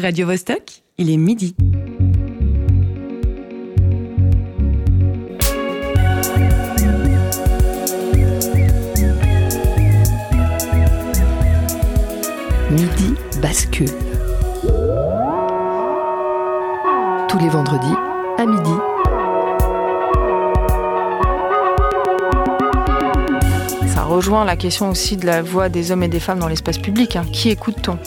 Radio Vostok, il est midi. Midi bascule. Tous les vendredis à midi. Ça rejoint la question aussi de la voix des hommes et des femmes dans l'espace public. hein. Qui écoute-t-on?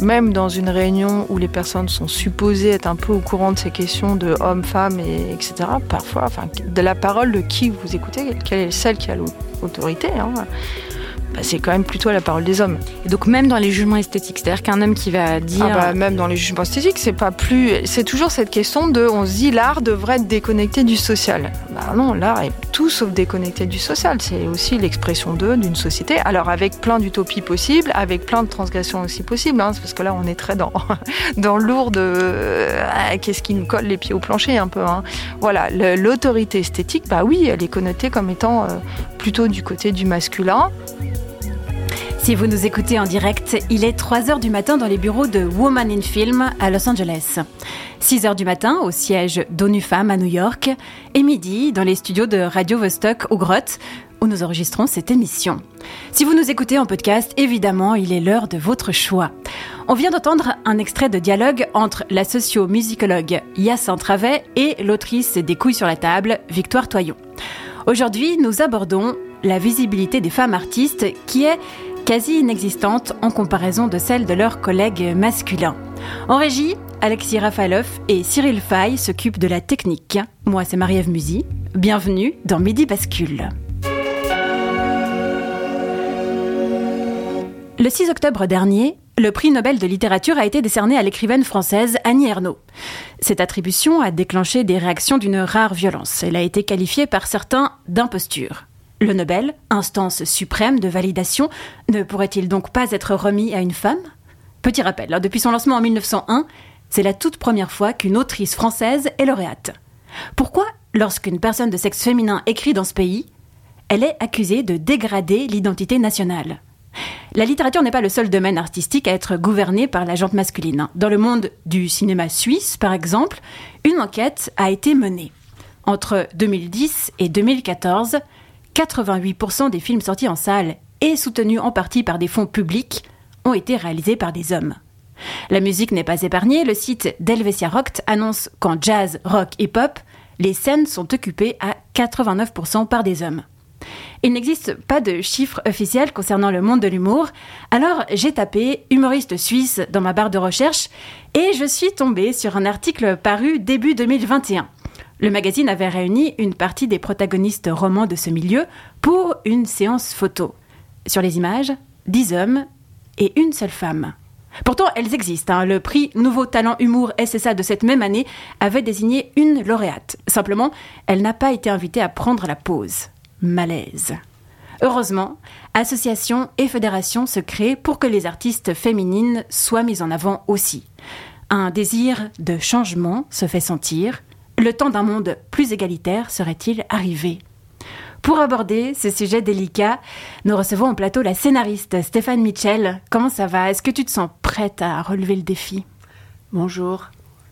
Même dans une réunion où les personnes sont supposées être un peu au courant de ces questions de hommes, femmes, et, etc., parfois, enfin, de la parole de qui vous écoutez, quelle est celle qui a l'autorité, hein, bah, c'est quand même plutôt la parole des hommes. Et donc même dans les jugements esthétiques, c'est-à-dire qu'un homme qui va dire... Ah bah, même dans les jugements esthétiques, c'est pas plus. C'est toujours cette question de. On se dit l'art devrait être déconnecté du social. Bah non, l'art est tout sauf déconnecté du social. C'est aussi l'expression d'eux, d'une société. Alors avec plein d'utopies possibles, avec plein de transgressions aussi possibles, hein, parce que là on est très dans dans lourd de euh, qu'est-ce qui nous colle les pieds au plancher un peu. hein. Voilà, l'autorité esthétique, bah oui, elle est connotée comme étant euh, plutôt du côté du masculin. Si vous nous écoutez en direct, il est 3h du matin dans les bureaux de Woman in Film à Los Angeles. 6h du matin au siège d'ONU Femmes à New York et midi dans les studios de Radio Vostok au Grotte où nous enregistrons cette émission. Si vous nous écoutez en podcast, évidemment, il est l'heure de votre choix. On vient d'entendre un extrait de dialogue entre la socio-musicologue Hyacinthe Travet et l'autrice des couilles sur la table, Victoire Toyon. Aujourd'hui, nous abordons la visibilité des femmes artistes qui est quasi inexistante en comparaison de celle de leurs collègues masculins. En régie, Alexis Rafaloff et Cyril Fay s'occupent de la technique. Moi, c'est Marie-Ève Musy. Bienvenue dans Midi Bascule. Le 6 octobre dernier, le prix Nobel de littérature a été décerné à l'écrivaine française Annie Ernaux. Cette attribution a déclenché des réactions d'une rare violence. Elle a été qualifiée par certains d'imposture. Le Nobel, instance suprême de validation, ne pourrait-il donc pas être remis à une femme? Petit rappel, hein, depuis son lancement en 1901, c'est la toute première fois qu'une autrice française est lauréate. Pourquoi, lorsqu'une personne de sexe féminin écrit dans ce pays, elle est accusée de dégrader l'identité nationale? La littérature n'est pas le seul domaine artistique à être gouverné par la jante masculine. Dans le monde du cinéma suisse, par exemple, une enquête a été menée. Entre 2010 et 2014, 88% des films sortis en salle et soutenus en partie par des fonds publics ont été réalisés par des hommes. La musique n'est pas épargnée, le site d'Helvetia Rock annonce qu'en jazz, rock et pop, les scènes sont occupées à 89% par des hommes. Il n'existe pas de chiffres officiels concernant le monde de l'humour, alors j'ai tapé humoriste suisse dans ma barre de recherche et je suis tombée sur un article paru début 2021. Le magazine avait réuni une partie des protagonistes romans de ce milieu pour une séance photo. Sur les images, 10 hommes et une seule femme. Pourtant, elles existent. hein. Le prix Nouveau Talent Humour SSA de cette même année avait désigné une lauréate. Simplement, elle n'a pas été invitée à prendre la pause. Malaise. Heureusement, associations et fédérations se créent pour que les artistes féminines soient mises en avant aussi. Un désir de changement se fait sentir. Le temps d'un monde plus égalitaire serait-il arrivé Pour aborder ce sujet délicat, nous recevons en plateau la scénariste Stéphane Mitchell. Comment ça va? Est-ce que tu te sens prête à relever le défi? Bonjour.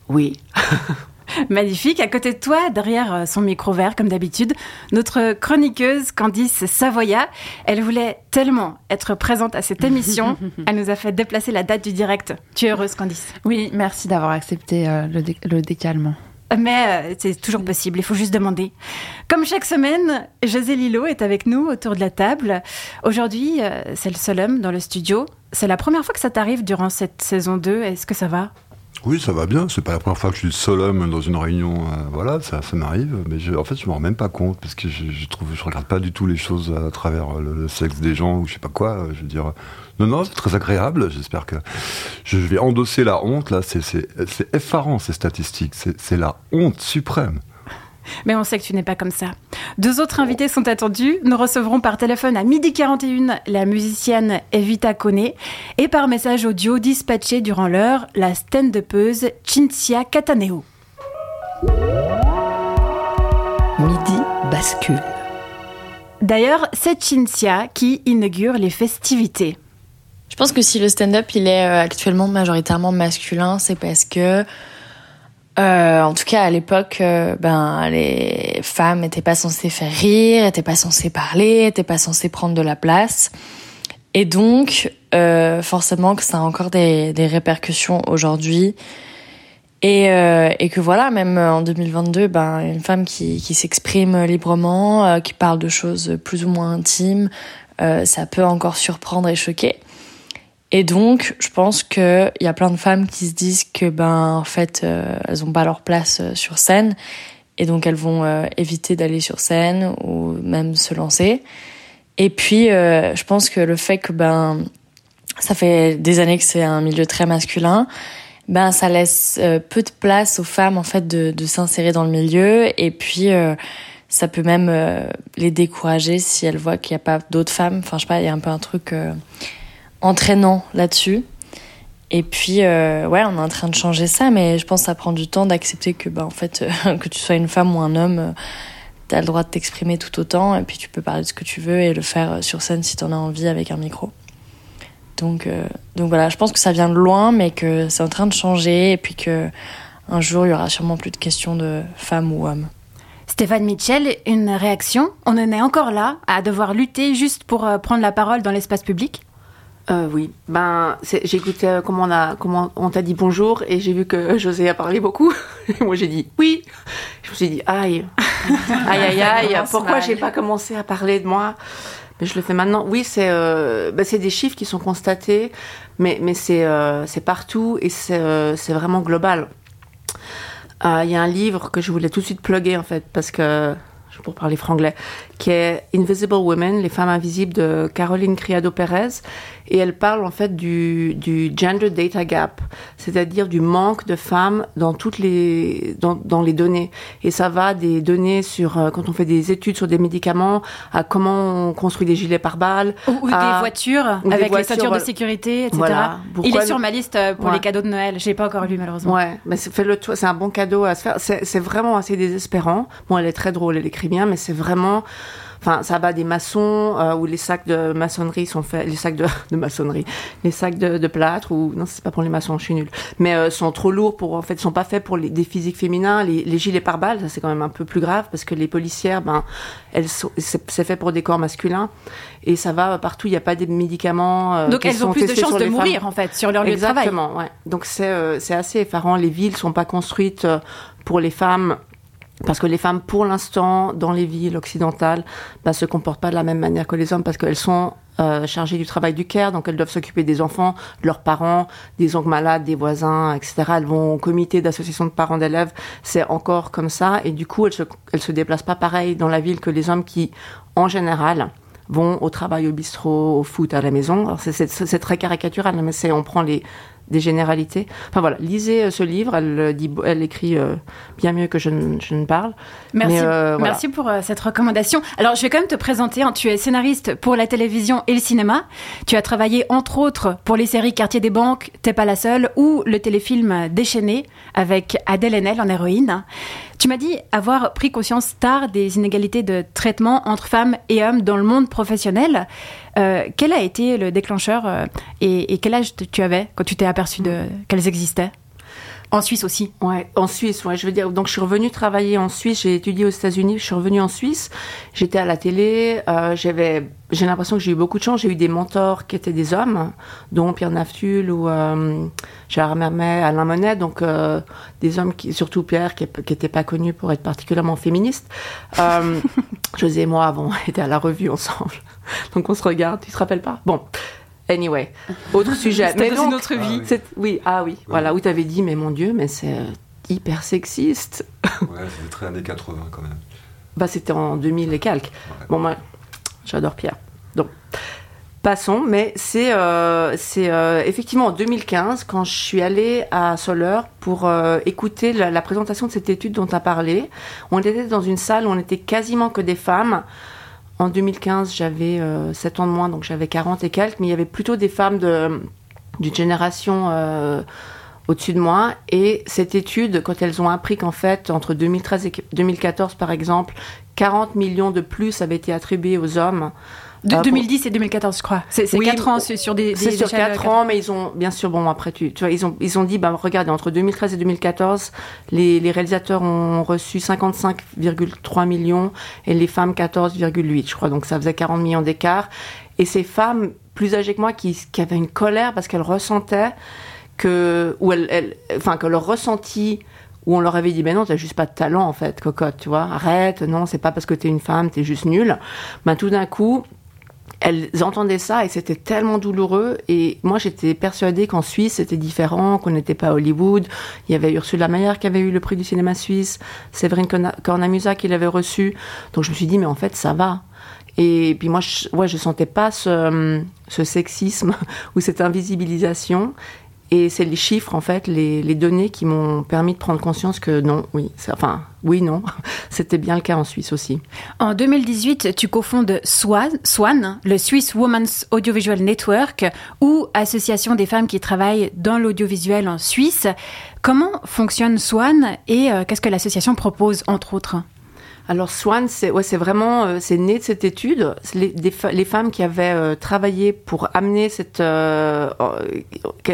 Oui. Magnifique. À côté de toi, derrière son micro vert, comme d'habitude, notre chroniqueuse Candice Savoya. Elle voulait tellement être présente à cette émission. Elle nous a fait déplacer la date du direct. Tu es heureuse, Candice? Oui, merci d'avoir accepté euh, le, dé- le décalement. Mais euh, c'est toujours possible, il faut juste demander. Comme chaque semaine, José Lilo est avec nous autour de la table. Aujourd'hui, euh, c'est le seul homme dans le studio. C'est la première fois que ça t'arrive durant cette saison 2. Est-ce que ça va? Oui, ça va bien. C'est pas la première fois que je suis le seul homme dans une réunion. euh, voilà, ça, ça m'arrive. Mais en fait, je m'en rends même pas compte parce que je, je trouve, je regarde pas du tout les choses à travers le, le sexe des gens ou je sais pas quoi. Je veux dire, non, non, c'est très agréable. J'espère que je vais endosser la honte. Là, c'est effarant ces statistiques. C'est c'est la honte suprême. Mais on sait que tu n'es pas comme ça. Deux autres invités sont attendus. Nous recevrons par téléphone à midi 41 la musicienne Evita Kone et par message audio dispatché durant l'heure la stand-upeuse Cinzia Cataneo. Midi bascule. D'ailleurs, c'est Cinzia qui inaugure les festivités. Je pense que si le stand-up il est euh, actuellement majoritairement masculin, c'est parce que, euh, en tout cas à l'époque, euh, ben les femmes n'étaient pas censées faire rire, n'étaient pas censées parler, n'étaient pas censées prendre de la place, et donc forcément que ça a encore des, des répercussions aujourd'hui. Et, et que voilà, même en 2022, ben, une femme qui, qui s'exprime librement, qui parle de choses plus ou moins intimes, ça peut encore surprendre et choquer. Et donc, je pense qu'il y a plein de femmes qui se disent que, ben, en fait, euh, elles ont pas leur place euh, sur scène. Et donc, elles vont euh, éviter d'aller sur scène ou même se lancer. Et puis, je pense que le fait que, ben, ça fait des années que c'est un milieu très masculin, ben, ça laisse peu de place aux femmes, en fait, de, s'insérer dans le milieu. Et puis, ça peut même les décourager si elles voient qu'il n'y a pas d'autres femmes. Enfin, je sais pas, il y a un peu un truc entraînant là-dessus. Et puis, euh, ouais, on est en train de changer ça, mais je pense que ça prend du temps d'accepter que, bah, en fait, que tu sois une femme ou un homme, euh, t'as le droit de t'exprimer tout autant, et puis tu peux parler de ce que tu veux et le faire euh, sur scène si t'en as envie avec un micro. Donc, euh, donc voilà, je pense que ça vient de loin, mais que c'est en train de changer, et puis que un jour, il y aura sûrement plus de questions de femmes ou hommes. Stéphane Mitchell, une réaction? On en est encore là, à devoir lutter juste pour prendre la parole dans l'espace public? Euh, oui, ben j'ai écouté euh, comment on a comment on t'a dit bonjour et j'ai vu que José a parlé beaucoup. Et moi j'ai dit oui. Je me suis dit aïe, aïe aïe aïe. Pourquoi j'ai pas commencé à parler de moi? Mais je le fais maintenant. Oui, c'est euh, ben, c'est des chiffres qui sont constatés, mais mais c'est c'est partout et c'est c'est vraiment global. Il y a un livre que je voulais tout de suite plugger en fait parce que pour parler franglais, qui est Invisible Women, les femmes invisibles de Caroline Criado Pérez, et elle parle en fait du, du gender data gap, c'est-à-dire du manque de femmes dans toutes les dans, dans les données. Et ça va des données sur euh, quand on fait des études sur des médicaments, à comment on construit des gilets pare-balles, Ou, ou des voitures ou des avec les voitures, ceintures de sécurité, etc. Voilà. Il est sur ma liste euh, pour Ouais. les cadeaux de Noël. Je l'ai pas encore lu malheureusement. Ouais, mais c'est- fais-le toi, c'est un bon cadeau à se faire. C'est vraiment assez désespérant. Bon, elle est très drôle, elle bien, mais c'est vraiment. Enfin, ça va des maçons euh, où les sacs de maçonnerie sont faits, les sacs de, de maçonnerie, les sacs de, de plâtre ou non, c'est pas pour les maçons, je suis nulle. Mais euh, sont trop lourds pour en fait, sont pas faits pour les, des physiques féminins. Les, les gilets pare-balles, ça c'est quand même un peu plus grave parce que les policières, ben, elles c'est fait pour des corps masculins et ça va partout. Il n'y a pas des médicaments. euh, Donc elles ont plus de chances de femmes. mourir en fait sur leur lieu de travail. Exactement, ouais. Donc c'est euh, c'est assez effarant. Les villes sont pas construites euh, pour les femmes. Parce que les femmes, pour l'instant, dans les villes occidentales, bah, se comportent pas de la même manière que les hommes parce qu'elles sont euh, chargées du travail du care, donc elles doivent s'occuper des enfants, de leurs parents, des oncles malades, des voisins, etc. Elles vont au comité d'association de parents d'élèves, c'est encore comme ça, et du coup, elles se, se déplacent pas pareil dans la ville que les hommes qui, en général, vont au travail, au bistrot, au foot, à la maison. C'est- très caricatural, mais on prend les des généralités. Enfin voilà, lisez euh, ce livre. Elle euh, dit, elle écrit euh, bien mieux que je ne, je ne parle. Merci, Mais, euh, voilà. merci pour euh, cette recommandation. Alors, je vais quand même te présenter. hein. Tu es scénariste pour la télévision et le cinéma. Tu as travaillé entre autres pour les séries Quartier des banques, T'es pas la seule, ou le téléfilm Déchaîné avec Adèle Haenel en héroïne. Tu m'as dit avoir pris conscience tard des inégalités de traitement entre femmes et hommes dans le monde professionnel. Euh, quel a été le déclencheur euh, et, et quel âge tu avais quand tu t'es aperçu de qu'elles existaient? En Suisse aussi. Ouais, en Suisse, ouais, je veux dire. Donc, je suis revenue travailler en Suisse. J'ai étudié aux États-Unis. Je suis revenue en Suisse. J'étais à la télé. Euh, j'avais, j'ai l'impression que j'ai eu beaucoup de chance. J'ai eu des mentors qui étaient des hommes, dont Pierre Naftul ou euh, Gérard Mermet, Alain Monet. Donc, euh, des hommes qui, surtout Pierre, qui n'était pas connu pour être particulièrement féministe. Euh, José et moi avons été à la revue ensemble. Donc, on se regarde. Tu te rappelles pas? Bon. Anyway, autre sujet. C'était dans donc, une autre vie. c'est- Oui, ah oui, voilà, où tu avais dit, mais mon Dieu, mais c'est euh, hyper sexiste. Ouais, c'était très années 80 quand même. Bah, c'était en 2000 et quelques. Bon, moi, j'adore Pierre. Donc, passons, mais c'est euh, c'est, euh, effectivement en 2015, quand je suis allée à Soleure pour euh, écouter la, la présentation de cette étude dont tu as parlé. On était dans une salle où on était quasiment que des femmes. En 2015, j'avais euh, 7 ans de moins, donc j'avais 40 et quelques, mais il y avait plutôt des femmes d'une génération euh, au-dessus de moi. Et cette étude, quand elles ont appris qu'en fait, entre 2013 et 2014, par exemple, 40 millions de plus avaient été attribués aux hommes De, Euh, 2010 et 2014, je crois. C'est c'est Oui, 4 ans sur des, des C'est sur échelles, 4 euh, ans, mais ils ont, bien sûr, bon, après, tu, tu vois, ils ont, ils ont dit, bah, regardez, entre 2013 et 2014, les, les réalisateurs ont reçu 55,3 millions et les femmes 14,8, je crois. Donc, ça faisait 40 millions d'écart. Et ces femmes plus âgées que moi qui, qui avaient une colère parce qu'elles ressentaient que, ou elles, elles- enfin, que leur ressenti, où on leur avait dit, ben non, t'as juste pas de talent, en fait, cocotte, tu vois, arrête, non, c'est pas parce que t'es une femme, t'es juste nulle. Ben, tout d'un coup, elles entendaient ça et c'était tellement douloureux. Et moi, j'étais persuadée qu'en Suisse, c'était différent, qu'on n'était pas à Hollywood. Il y avait Ursula Mayer qui avait eu le prix du cinéma suisse, Séverine Corna- Cornamusa qui l'avait reçu. Donc je me suis dit, mais en fait, ça va. Et puis moi, je, ouais, je sentais pas ce, ce sexisme ou cette invisibilisation. Et c'est les chiffres, en fait, les, données qui m'ont permis de prendre conscience que non, oui, enfin, oui, non, c'était bien le cas en Suisse aussi. En 2018, tu cofondes SWAN, SWAN, le Swiss Women's Audiovisual Network, ou Association des femmes qui travaillent dans l'audiovisuel en Suisse. Comment fonctionne SWAN et euh, qu'est-ce que l'association propose, entre autres? Alors Swan, c'est vraiment euh, c'est né de cette étude. Les, femmes qui avaient euh, travaillé pour amener cette, euh,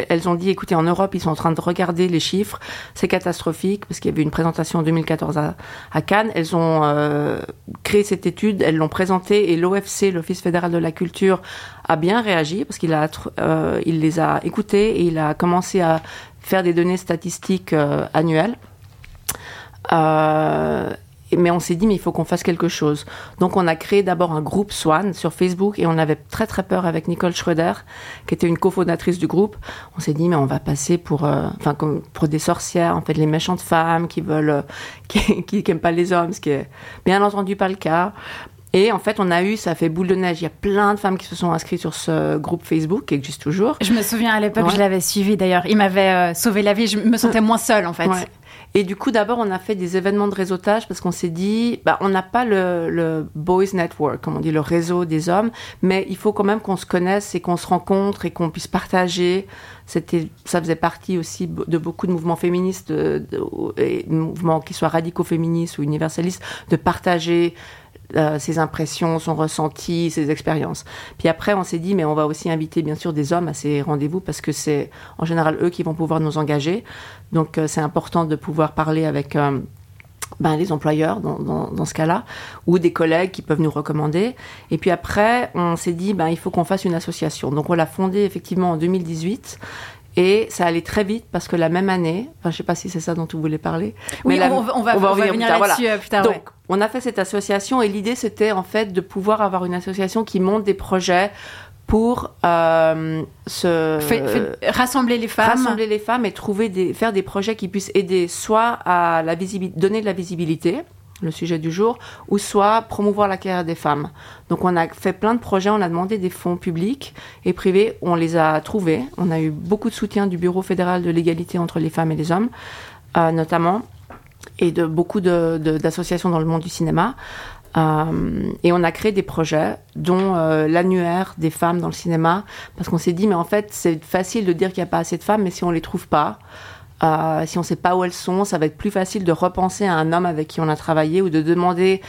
elles ont dit écoutez en Europe ils sont en train de regarder les chiffres, c'est catastrophique parce qu'il y avait une présentation en 2014 à, Cannes. Elles ont créé cette étude, elles l'ont présentée et l'OFC, l'Office fédéral de la culture, a bien réagi parce qu'il a il les a écoutées et il a commencé à faire des données statistiques annuelles. Mais on s'est dit, mais il faut qu'on fasse quelque chose. Donc, on a créé d'abord un groupe Swan sur Facebook et on avait très très peur avec Nicole Schroeder, qui était une cofondatrice du groupe. On s'est dit, mais on va passer pour, euh, enfin, comme pour des sorcières, en fait, les méchantes femmes qui veulent, euh, qui, qui, qui aiment pas les hommes, ce qui est bien entendu pas le cas. Et en fait, on a eu, ça a fait boule de neige. Il y a plein de femmes qui se sont inscrites sur ce groupe Facebook qui existe toujours. Je me souviens à l'époque, Ouais. je l'avais suivi d'ailleurs. Il m'avait euh, sauvé la vie. Je me sentais moins seule en fait. Ouais. Et du coup, d'abord, on a fait des événements de réseautage parce qu'on s'est dit, bah, on n'a pas le, boys network, comme on dit, le réseau des hommes, mais il faut quand même qu'on se connaisse et qu'on se rencontre et qu'on puisse partager. C'était, ça faisait partie aussi de beaucoup de mouvements féministes, de, et mouvements qui soient radicaux féministes ou universalistes, de partager euh, ses impressions, son ressenti, ses expériences. Puis après, on s'est dit, mais on va aussi inviter bien sûr des hommes à ces rendez-vous parce que c'est en général eux qui vont pouvoir nous engager. Donc euh, c'est important de pouvoir parler avec euh, ben, les employeurs dans, dans, dans ce cas-là, ou des collègues qui peuvent nous recommander. Et puis après, on s'est dit, ben, il faut qu'on fasse une association. Donc on l'a fondée effectivement en 2018. Et ça allait très vite parce que la même année, enfin je sais pas si c'est ça dont tu voulais parler, Oui, la- on, va- on va, on venir voilà. là-dessus euh, plus tard. Donc, ouais. on a fait cette association et l'idée, c'était en fait de pouvoir avoir une association qui monte des projets pour euh, se Fait- fait- rassembler les femmes. rassembler les femmes et trouver des, faire des projets qui puissent aider soit à la visibilité, donner de la visibilité, le sujet du jour, ou soit promouvoir la carrière des femmes. Donc on a fait plein de projets, on a demandé des fonds publics et privés, on les a trouvés. On a eu beaucoup de soutien du Bureau fédéral de l'égalité entre les femmes et les hommes, euh, notamment, et de beaucoup de- de- d'associations dans le monde du cinéma. Euh, et on a créé des projets, dont euh, l'annuaire des femmes dans le cinéma, parce qu'on s'est dit, mais en fait, c'est facile de dire qu'il n'y a pas assez de femmes, mais si on les trouve pas, euh, si on ne sait pas où elles sont, ça va être plus facile de repenser à un homme avec qui on a travaillé ou de demander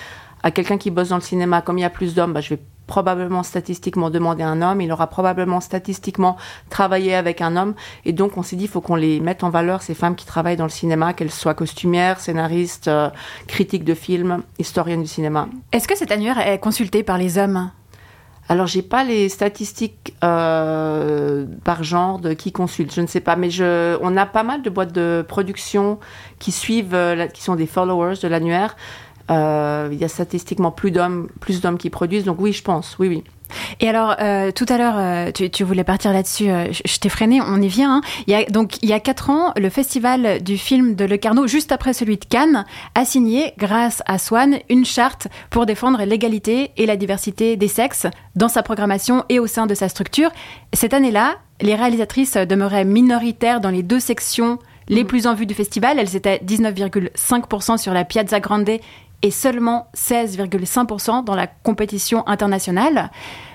à quelqu'un qui bosse dans le cinéma, comme il y a plus d'hommes, bah, je vais probablement statistiquement demander un homme, il aura probablement statistiquement travaillé avec un homme. Et donc, on s'est dit, il faut qu'on les mette en valeur, ces femmes qui travaillent dans le cinéma, qu'elles soient costumières, scénaristes, euh, critiques de films, historiennes du cinéma. Est-ce que cet annuaire est consulté par les hommes? Alors, j'ai pas les statistiques euh, par genre de qui consulte, je ne sais pas, mais on a pas mal de boîtes de production qui suivent, euh, qui sont des followers de l'annuaire. Euh, il y a statistiquement plus d'hommes, plus d'hommes qui produisent, donc oui, je pense, oui, oui. Et alors, euh, tout à l'heure, euh, tu, tu voulais partir là-dessus. euh, je je t'ai freiné. On y vient. hein. Il y a donc il y a quatre ans, le festival du film de Le Carnot, juste après celui de Cannes, a signé, grâce à Swan, une charte pour défendre l'égalité et la diversité des sexes dans sa programmation et au sein de sa structure. Cette année-là, les réalisatrices demeuraient minoritaires dans les deux sections les plus en vue du festival. Elles étaient 19,5% sur la Piazza Grande et seulement 16,5% dans la compétition internationale.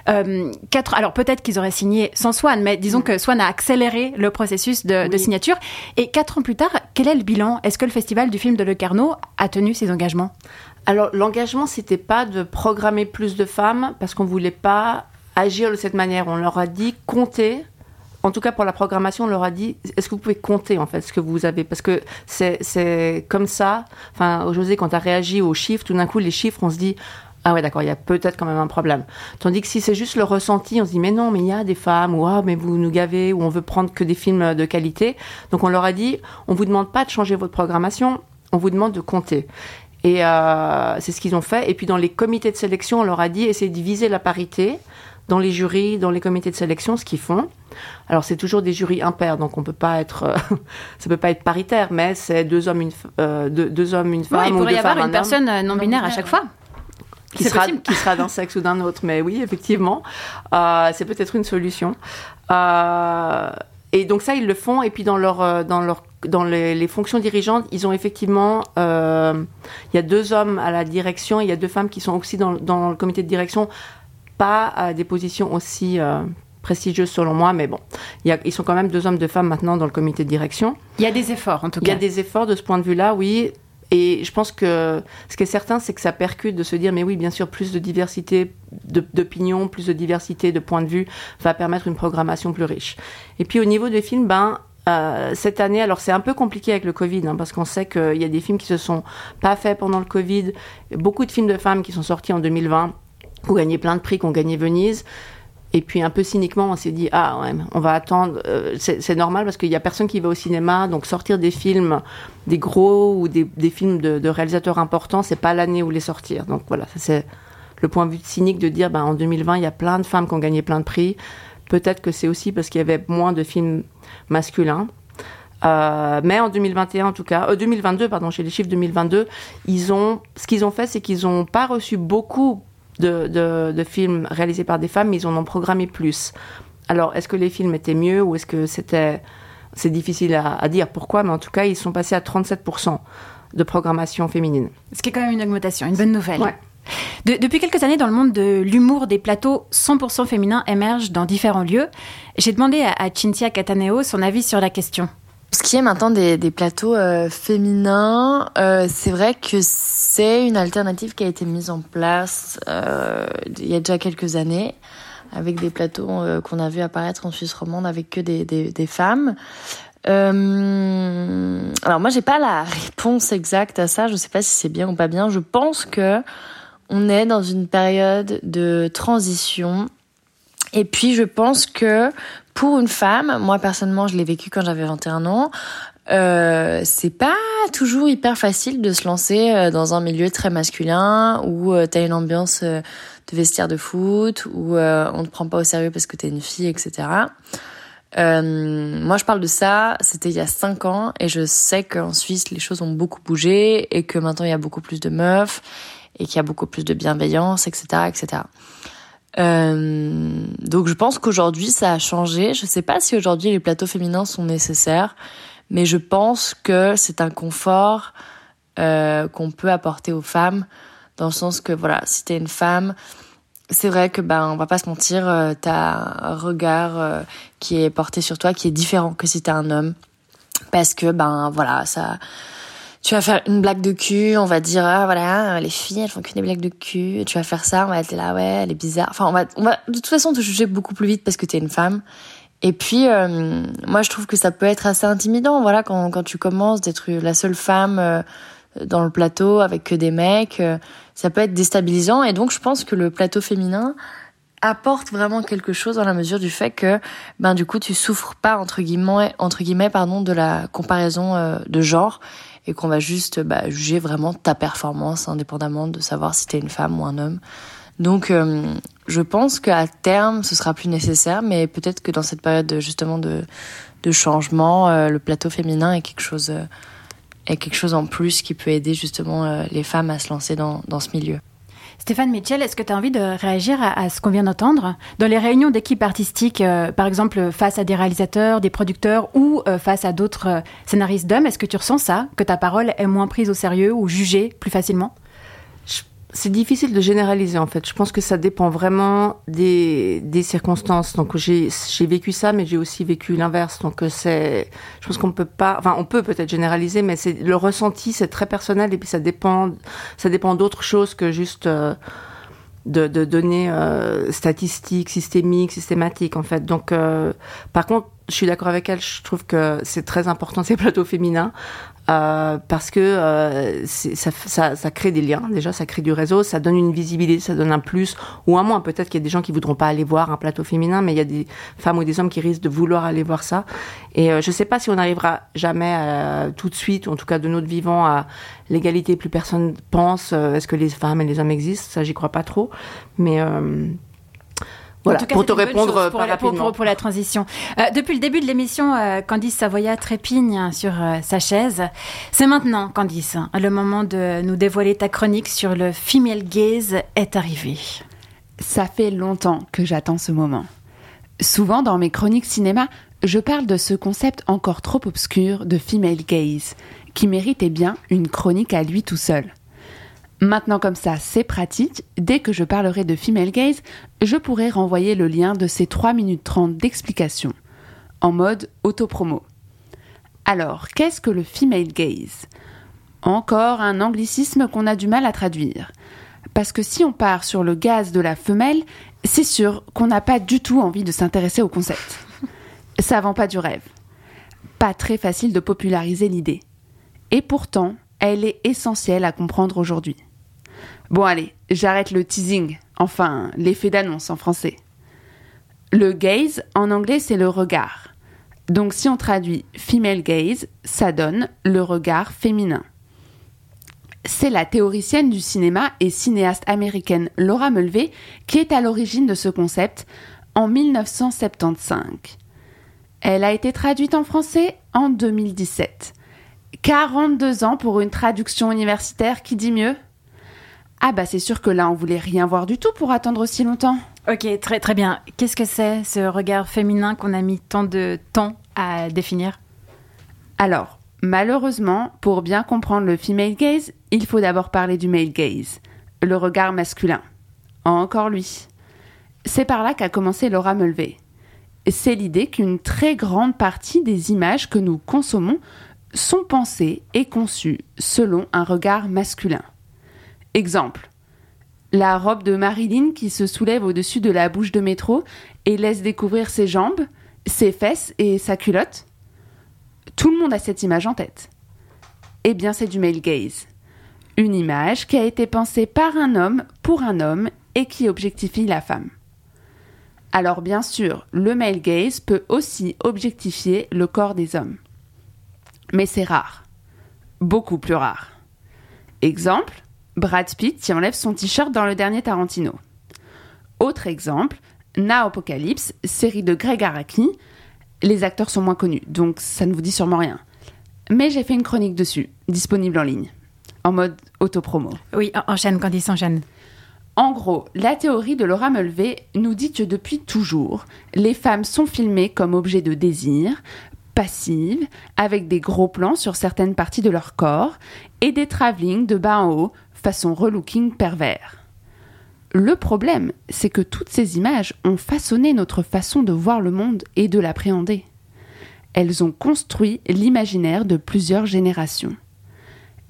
Euh, quatre, alors peut-être qu'ils auraient signé sans Swan, mais disons que Swan a accéléré le processus de, signature. Et quatre ans plus tard, quel est le bilan? Est-ce que le festival du film de Le Carnot a tenu ses engagements? Alors l'engagement, c'était pas de programmer plus de femmes parce qu'on voulait pas agir de cette manière. On leur a dit comptez. En tout cas, pour la programmation, on leur a dit est-ce que vous pouvez compter en fait ce que vous avez? Parce que c'est comme ça. Enfin, José, quand tu as réagi aux chiffres, tout d'un coup, les chiffres, on se dit ah ouais, d'accord, il y a peut-être quand même un problème. Tandis que si c'est juste le ressenti, on se dit mais non, mais il y a des femmes, ou ah, mais vous nous gavez, ou on veut prendre que des films de qualité. Donc on leur a dit, on vous demande pas de changer votre programmation, on vous demande de compter. Et euh, c'est ce qu'ils ont fait. Et puis dans les comités de sélection, on leur a dit, essayez de viser la parité dans les jurys, dans les comités de sélection, ce qu'ils font. Alors c'est toujours des jurys impairs, donc on peut pas être, euh, ça peut pas être paritaire, mais c'est deux hommes, une, euh, deux, deux, hommes, une femme. Ouais, il ou pourrait deux y avoir une un personne non binaire à chaque fois. qui sera, qui sera d'un sexe ou d'un autre. Mais oui, effectivement, euh, c'est peut-être une solution. Euh, et donc ça, ils le font. Et puis dans leur, dans leur, dans les, les fonctions dirigeantes, ils ont effectivement, euh, il y a deux hommes à la direction, il y a deux femmes qui sont aussi dans, dans le comité de direction, pas à des positions aussi euh, prestigieuses selon moi, mais bon, il y a, ils sont quand même deux hommes, deux femmes maintenant dans le comité de direction. Il y a des efforts en tout Il y cas. a des efforts de ce point de vue-là, oui. Et je pense que ce qui est certain, c'est que ça percute de se dire, mais oui, bien sûr, plus de diversité d'opinions, plus de diversité de points de vue va permettre une programmation plus riche. Et puis au niveau des films, ben, euh, cette année, alors c'est un peu compliqué avec le Covid, hein, parce qu'on sait qu'il y a des films qui se sont pas faits pendant le Covid. Beaucoup de films de femmes qui sont sortis en 2020, qui ont gagné plein de prix, qui ont gagné Venise. Et puis un peu cyniquement, on s'est dit ah ouais, on va attendre. euh, c'est normal parce qu'il y a personne qui va au cinéma, donc sortir des films, des gros ou des, films de, de réalisateurs importants, c'est pas l'année où les sortir. Donc voilà, c'est le point de vue cynique de dire ben en 2020 il y a plein de femmes qui ont gagné plein de prix. Peut-être que c'est aussi parce qu'il y avait moins de films masculins. Euh, mais en 2021 en tout cas, euh, 2022 pardon, chez les chiffres 2022, ils ont, ce qu'ils ont fait, c'est qu'ils n'ont pas reçu beaucoup de, de, de films réalisés par des femmes, mais ils en ont programmé plus. Alors, est-ce que les films étaient mieux ou est-ce que c'était, c'est difficile à, à dire pourquoi, mais en tout cas, ils sont passés à 37% de programmation féminine. Ce qui est quand même une augmentation, une bonne nouvelle. Ouais. De- depuis quelques années, dans le monde de l'humour, des plateaux 100% féminins émergent dans différents lieux. J'ai demandé à, à Cynthia Cataneo son avis sur la question. Ce qui est maintenant des, plateaux euh, féminins, euh, c'est vrai que c'est une alternative qui a été mise en place euh, il y a déjà quelques années, avec des plateaux qu'on a vu apparaître en Suisse romande avec que des, femmes. Alors moi j'ai pas la réponse exacte à ça, je sais pas si c'est bien ou pas bien. Je pense que on est dans une période de transition. Et puis je pense que pour une femme, moi personnellement je l'ai vécu quand j'avais 21 ans, euh, c'est pas toujours hyper facile de se lancer euh, dans un milieu très masculin où euh, t'as une ambiance euh, de vestiaire de foot, où on te prend pas au sérieux parce que t'es une fille, etc. Euh, moi, je parle de ça, c'était il y a cinq ans, et je sais qu'en Suisse, les choses ont beaucoup bougé, et que maintenant, il y a beaucoup plus de meufs, et qu'il y a beaucoup plus de bienveillance, etc., etc. Euh, donc, je pense qu'aujourd'hui, ça a changé. Je sais pas si aujourd'hui les plateaux féminins sont nécessaires, mais je pense que c'est un confort euh, qu'on peut apporter aux femmes, dans le sens que, voilà, si t'es une femme, c'est vrai que ben on va pas se mentir, euh, t'as un regard euh, qui est porté sur toi qui est différent que si t'es un homme, parce que ben voilà ça, tu vas faire une blague de cul, on va dire ah voilà les filles elles font que des blagues de cul, tu vas faire ça, on va être là ouais elle est bizarre, enfin on va on va de toute façon te juger beaucoup plus vite parce que t'es une femme. Et puis euh, moi je trouve que ça peut être assez intimidant voilà quand quand tu commences d'être la seule femme euh, dans le plateau avec que des mecs. euh, ça peut être déstabilisant et donc je pense que le plateau féminin apporte vraiment quelque chose dans la mesure du fait que ben du coup tu souffres pas entre guillemets entre guillemets pardon de la comparaison euh, de genre et qu'on va juste bah, juger vraiment ta performance indépendamment de savoir si t'es une femme ou un homme. Donc euh, je pense qu'à terme ce sera plus nécessaire mais peut-être que dans cette période de, justement de de changement euh, le plateau féminin est quelque chose euh, est quelque chose en plus qui peut aider justement les femmes à se lancer dans dans ce milieu. Stéphane Mitchell, est-ce que tu as envie de réagir à, ce qu'on vient d'entendre Dans les réunions d'équipes artistiques, euh, par exemple face à des réalisateurs, des producteurs ou euh, face à d'autres euh, scénaristes d'hommes, est-ce que tu ressens ça Que ta parole est moins prise au sérieux ou jugée plus facilement? C'est difficile de généraliser en fait. Je pense que ça dépend vraiment des, des circonstances. Donc j'ai vécu ça, mais j'ai aussi vécu l'inverse. Donc euh, c'est, je pense qu'on peut pas, enfin on peut peut-être généraliser, mais c'est le ressenti, c'est très personnel et puis ça dépend, ça dépend d'autres choses que juste euh, de, de, données euh, statistiques, systémiques, systématiques en fait. Donc par contre, je suis d'accord avec elle. Je trouve que c'est très important ces plateaux féminins euh, parce que euh, ça, ça, ça, crée des liens. Déjà, ça crée du réseau, ça donne une visibilité, ça donne un plus ou un moins. Peut-être qu'il y a des gens qui voudront pas aller voir un plateau féminin, mais il y a des femmes ou des hommes qui risquent de vouloir aller voir ça. Et euh, je sais pas si on arrivera jamais euh, tout de suite, en tout cas de notre vivant, à l'égalité. Plus personne pense. Euh, est-ce que les femmes et les hommes existent? Ça, j'y crois pas trop. Mais pour te répondre pour, la, pour, la transition. Euh, depuis le début de l'émission, euh, Candice Savoya trépigne sur euh, sa chaise. C'est maintenant, Candice, hein, le moment de nous dévoiler ta chronique sur le female gaze est arrivé. Ça fait longtemps que j'attends ce moment. Souvent dans mes chroniques cinéma, je parle de ce concept encore trop obscur de female gaze, qui méritait bien une chronique à lui tout seul. Maintenant comme ça, c'est pratique. Dès que je parlerai de female gaze, je pourrai renvoyer le lien de ces 3 minutes 30 d'explication, en mode autopromo. Alors, qu'est-ce que le female gaze? Encore un anglicisme qu'on a du mal à traduire. Parce que si on part sur le gaz de la femelle, c'est sûr qu'on n'a pas du tout envie de s'intéresser au concept. Ça vend pas du rêve. Pas très facile de populariser l'idée. Et pourtant, elle est essentielle à comprendre aujourd'hui. Bon allez, j'arrête le teasing, enfin l'effet d'annonce en français. Le gaze en anglais c'est le regard. Donc si on traduit female gaze, ça donne le regard féminin. C'est la théoricienne du cinéma et cinéaste américaine Laura Mulvey qui est à l'origine de ce concept en 1975. Elle a été traduite en français en 2017. 42 ans pour une traduction universitaire qui dit mieux? Ah bah c'est sûr que là on voulait rien voir du tout pour attendre aussi longtemps. Ok, très très bien. Qu'est-ce que c'est ce regard féminin qu'on a mis tant de temps à définir? Alors, malheureusement, pour bien comprendre le female gaze, il faut d'abord parler du male gaze, le regard masculin. Encore lui. C'est par là qu'a commencé Laura Mulvey. C'est l'idée qu'une très grande partie des images que nous consommons sont pensées et conçues selon un regard masculin. Exemple. La robe de Marilyn qui se soulève au-dessus de la bouche de métro et laisse découvrir ses jambes, ses fesses et sa culotte. Tout le monde a cette image en tête. Eh bien, c'est du male gaze. Une image qui a été pensée par un homme pour un homme et qui objectifie la femme. Alors bien sûr, le male gaze peut aussi objectifier le corps des hommes. Mais c'est rare. Beaucoup plus rare. Exemple, Brad Pitt qui enlève son t-shirt dans le dernier Tarantino. Autre exemple, Na Apocalypse, série de Greg Araki. Les acteurs sont moins connus, donc ça ne vous dit sûrement rien. Mais j'ai fait une chronique dessus, disponible en ligne, en mode autopromo. Oui, enchaîne, Candice, enchaîne. En gros, la théorie de Laura Mulvey nous dit que depuis toujours, les femmes sont filmées comme objets de désir, passives, avec des gros plans sur certaines parties de leur corps et des travelling de bas en haut façon relooking pervers. Le problème, c'est que toutes ces images ont façonné notre façon de voir le monde et de l'appréhender. Elles ont construit l'imaginaire de plusieurs générations.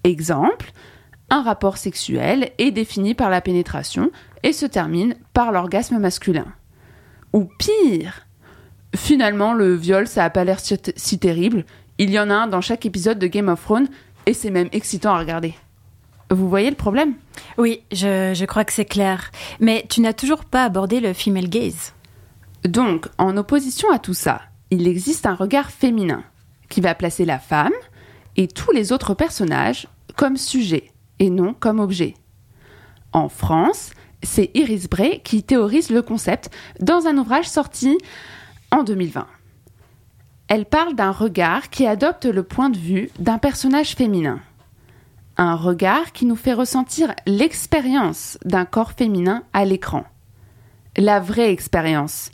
Exemple, un rapport sexuel est défini par la pénétration et se termine par l'orgasme masculin. Ou pire, finalement le viol ça a pas l'air si terrible, il y en a un dans chaque épisode de Game of Thrones et c'est même excitant à regarder. Vous voyez le problème? Oui, je, je, crois que c'est clair. Mais tu n'as toujours pas abordé le female gaze. Donc, en opposition à tout ça, il existe un regard féminin qui va placer la femme et tous les autres personnages comme sujet et non comme objet. En France, c'est Iris Bray qui théorise le concept dans un ouvrage sorti en 2020. Elle parle d'un regard qui adopte le point de vue d'un personnage féminin un regard qui nous fait ressentir l'expérience d'un corps féminin à l'écran. La vraie expérience,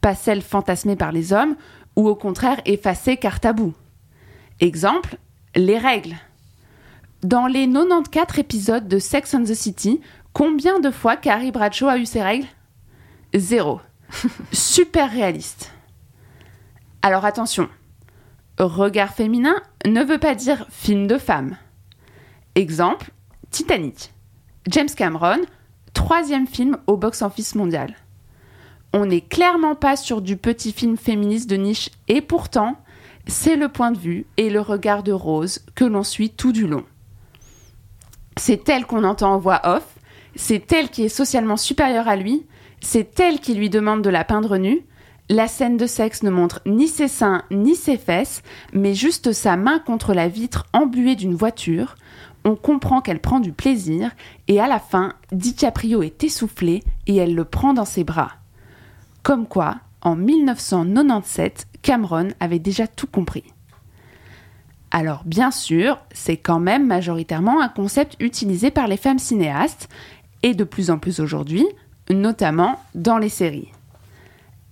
pas celle fantasmée par les hommes ou au contraire effacée car tabou. Exemple, les règles. Dans les 94 épisodes de Sex and the City, Combien de fois Carrie Bradshaw a eu ses règles? Zéro. Super réaliste. Alors attention, regard féminin ne veut pas dire film de femme. Exemple, Titanic. James Cameron, troisième film au box-office mondial. On n'est clairement pas sur du petit film féministe de niche et pourtant, c'est le point de vue et le regard de Rose que l'on suit tout du long. C'est elle qu'on entend en voix off, c'est elle qui est socialement supérieure à lui, c'est elle qui lui demande de la peindre nue. La scène de sexe ne montre ni ses seins ni ses fesses, mais juste sa main contre la vitre embuée d'une voiture. On comprend qu'elle prend du plaisir, et à la fin, DiCaprio est essoufflé et elle le prend dans ses bras. Comme quoi, en 1997, Cameron avait déjà tout compris. Alors bien sûr, c'est quand même majoritairement un concept utilisé par les femmes cinéastes, et de plus en plus aujourd'hui, notamment dans les séries.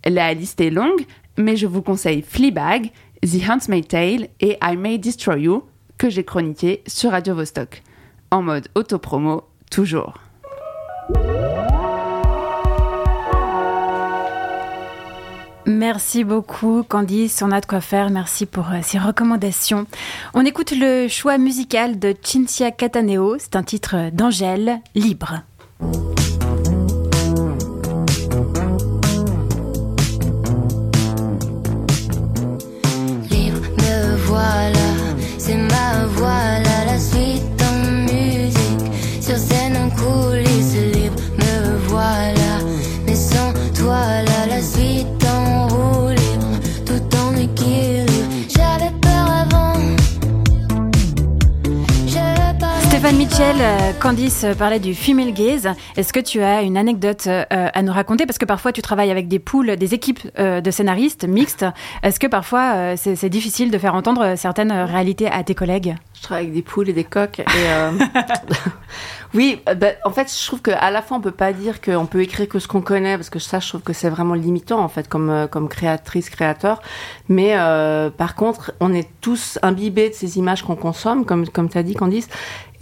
La liste est longue, mais je vous conseille Fleabag, The Handmaid's Tale et I May Destroy You, que j'ai chroniqué sur Radio Vostok. En mode auto-promo, toujours. Merci beaucoup Candice, on a de quoi faire, merci pour euh, ces recommandations. On écoute le choix musical de Cinzia Cataneo, c'est un titre d'Angèle, Libre. Libre, Mitchell, euh, Candice euh, parlait du female gaze. Est-ce que tu as une anecdote euh, à nous raconter? Parce que parfois tu travailles avec des poules, des équipes de scénaristes mixtes. Est-ce que parfois c'est difficile de faire entendre certaines réalités à tes collègues? Je travaille avec des poules et des coques. Et euh, oui, ben, en fait, je trouve qu'à la fois, on peut pas dire qu'on peut écrire que ce qu'on connaît, parce que ça, je trouve que c'est vraiment limitant, en fait, comme, comme créatrice, créateur. Mais euh, par contre, on est tous imbibés de ces images qu'on consomme, comme, comme tu as dit, Candice.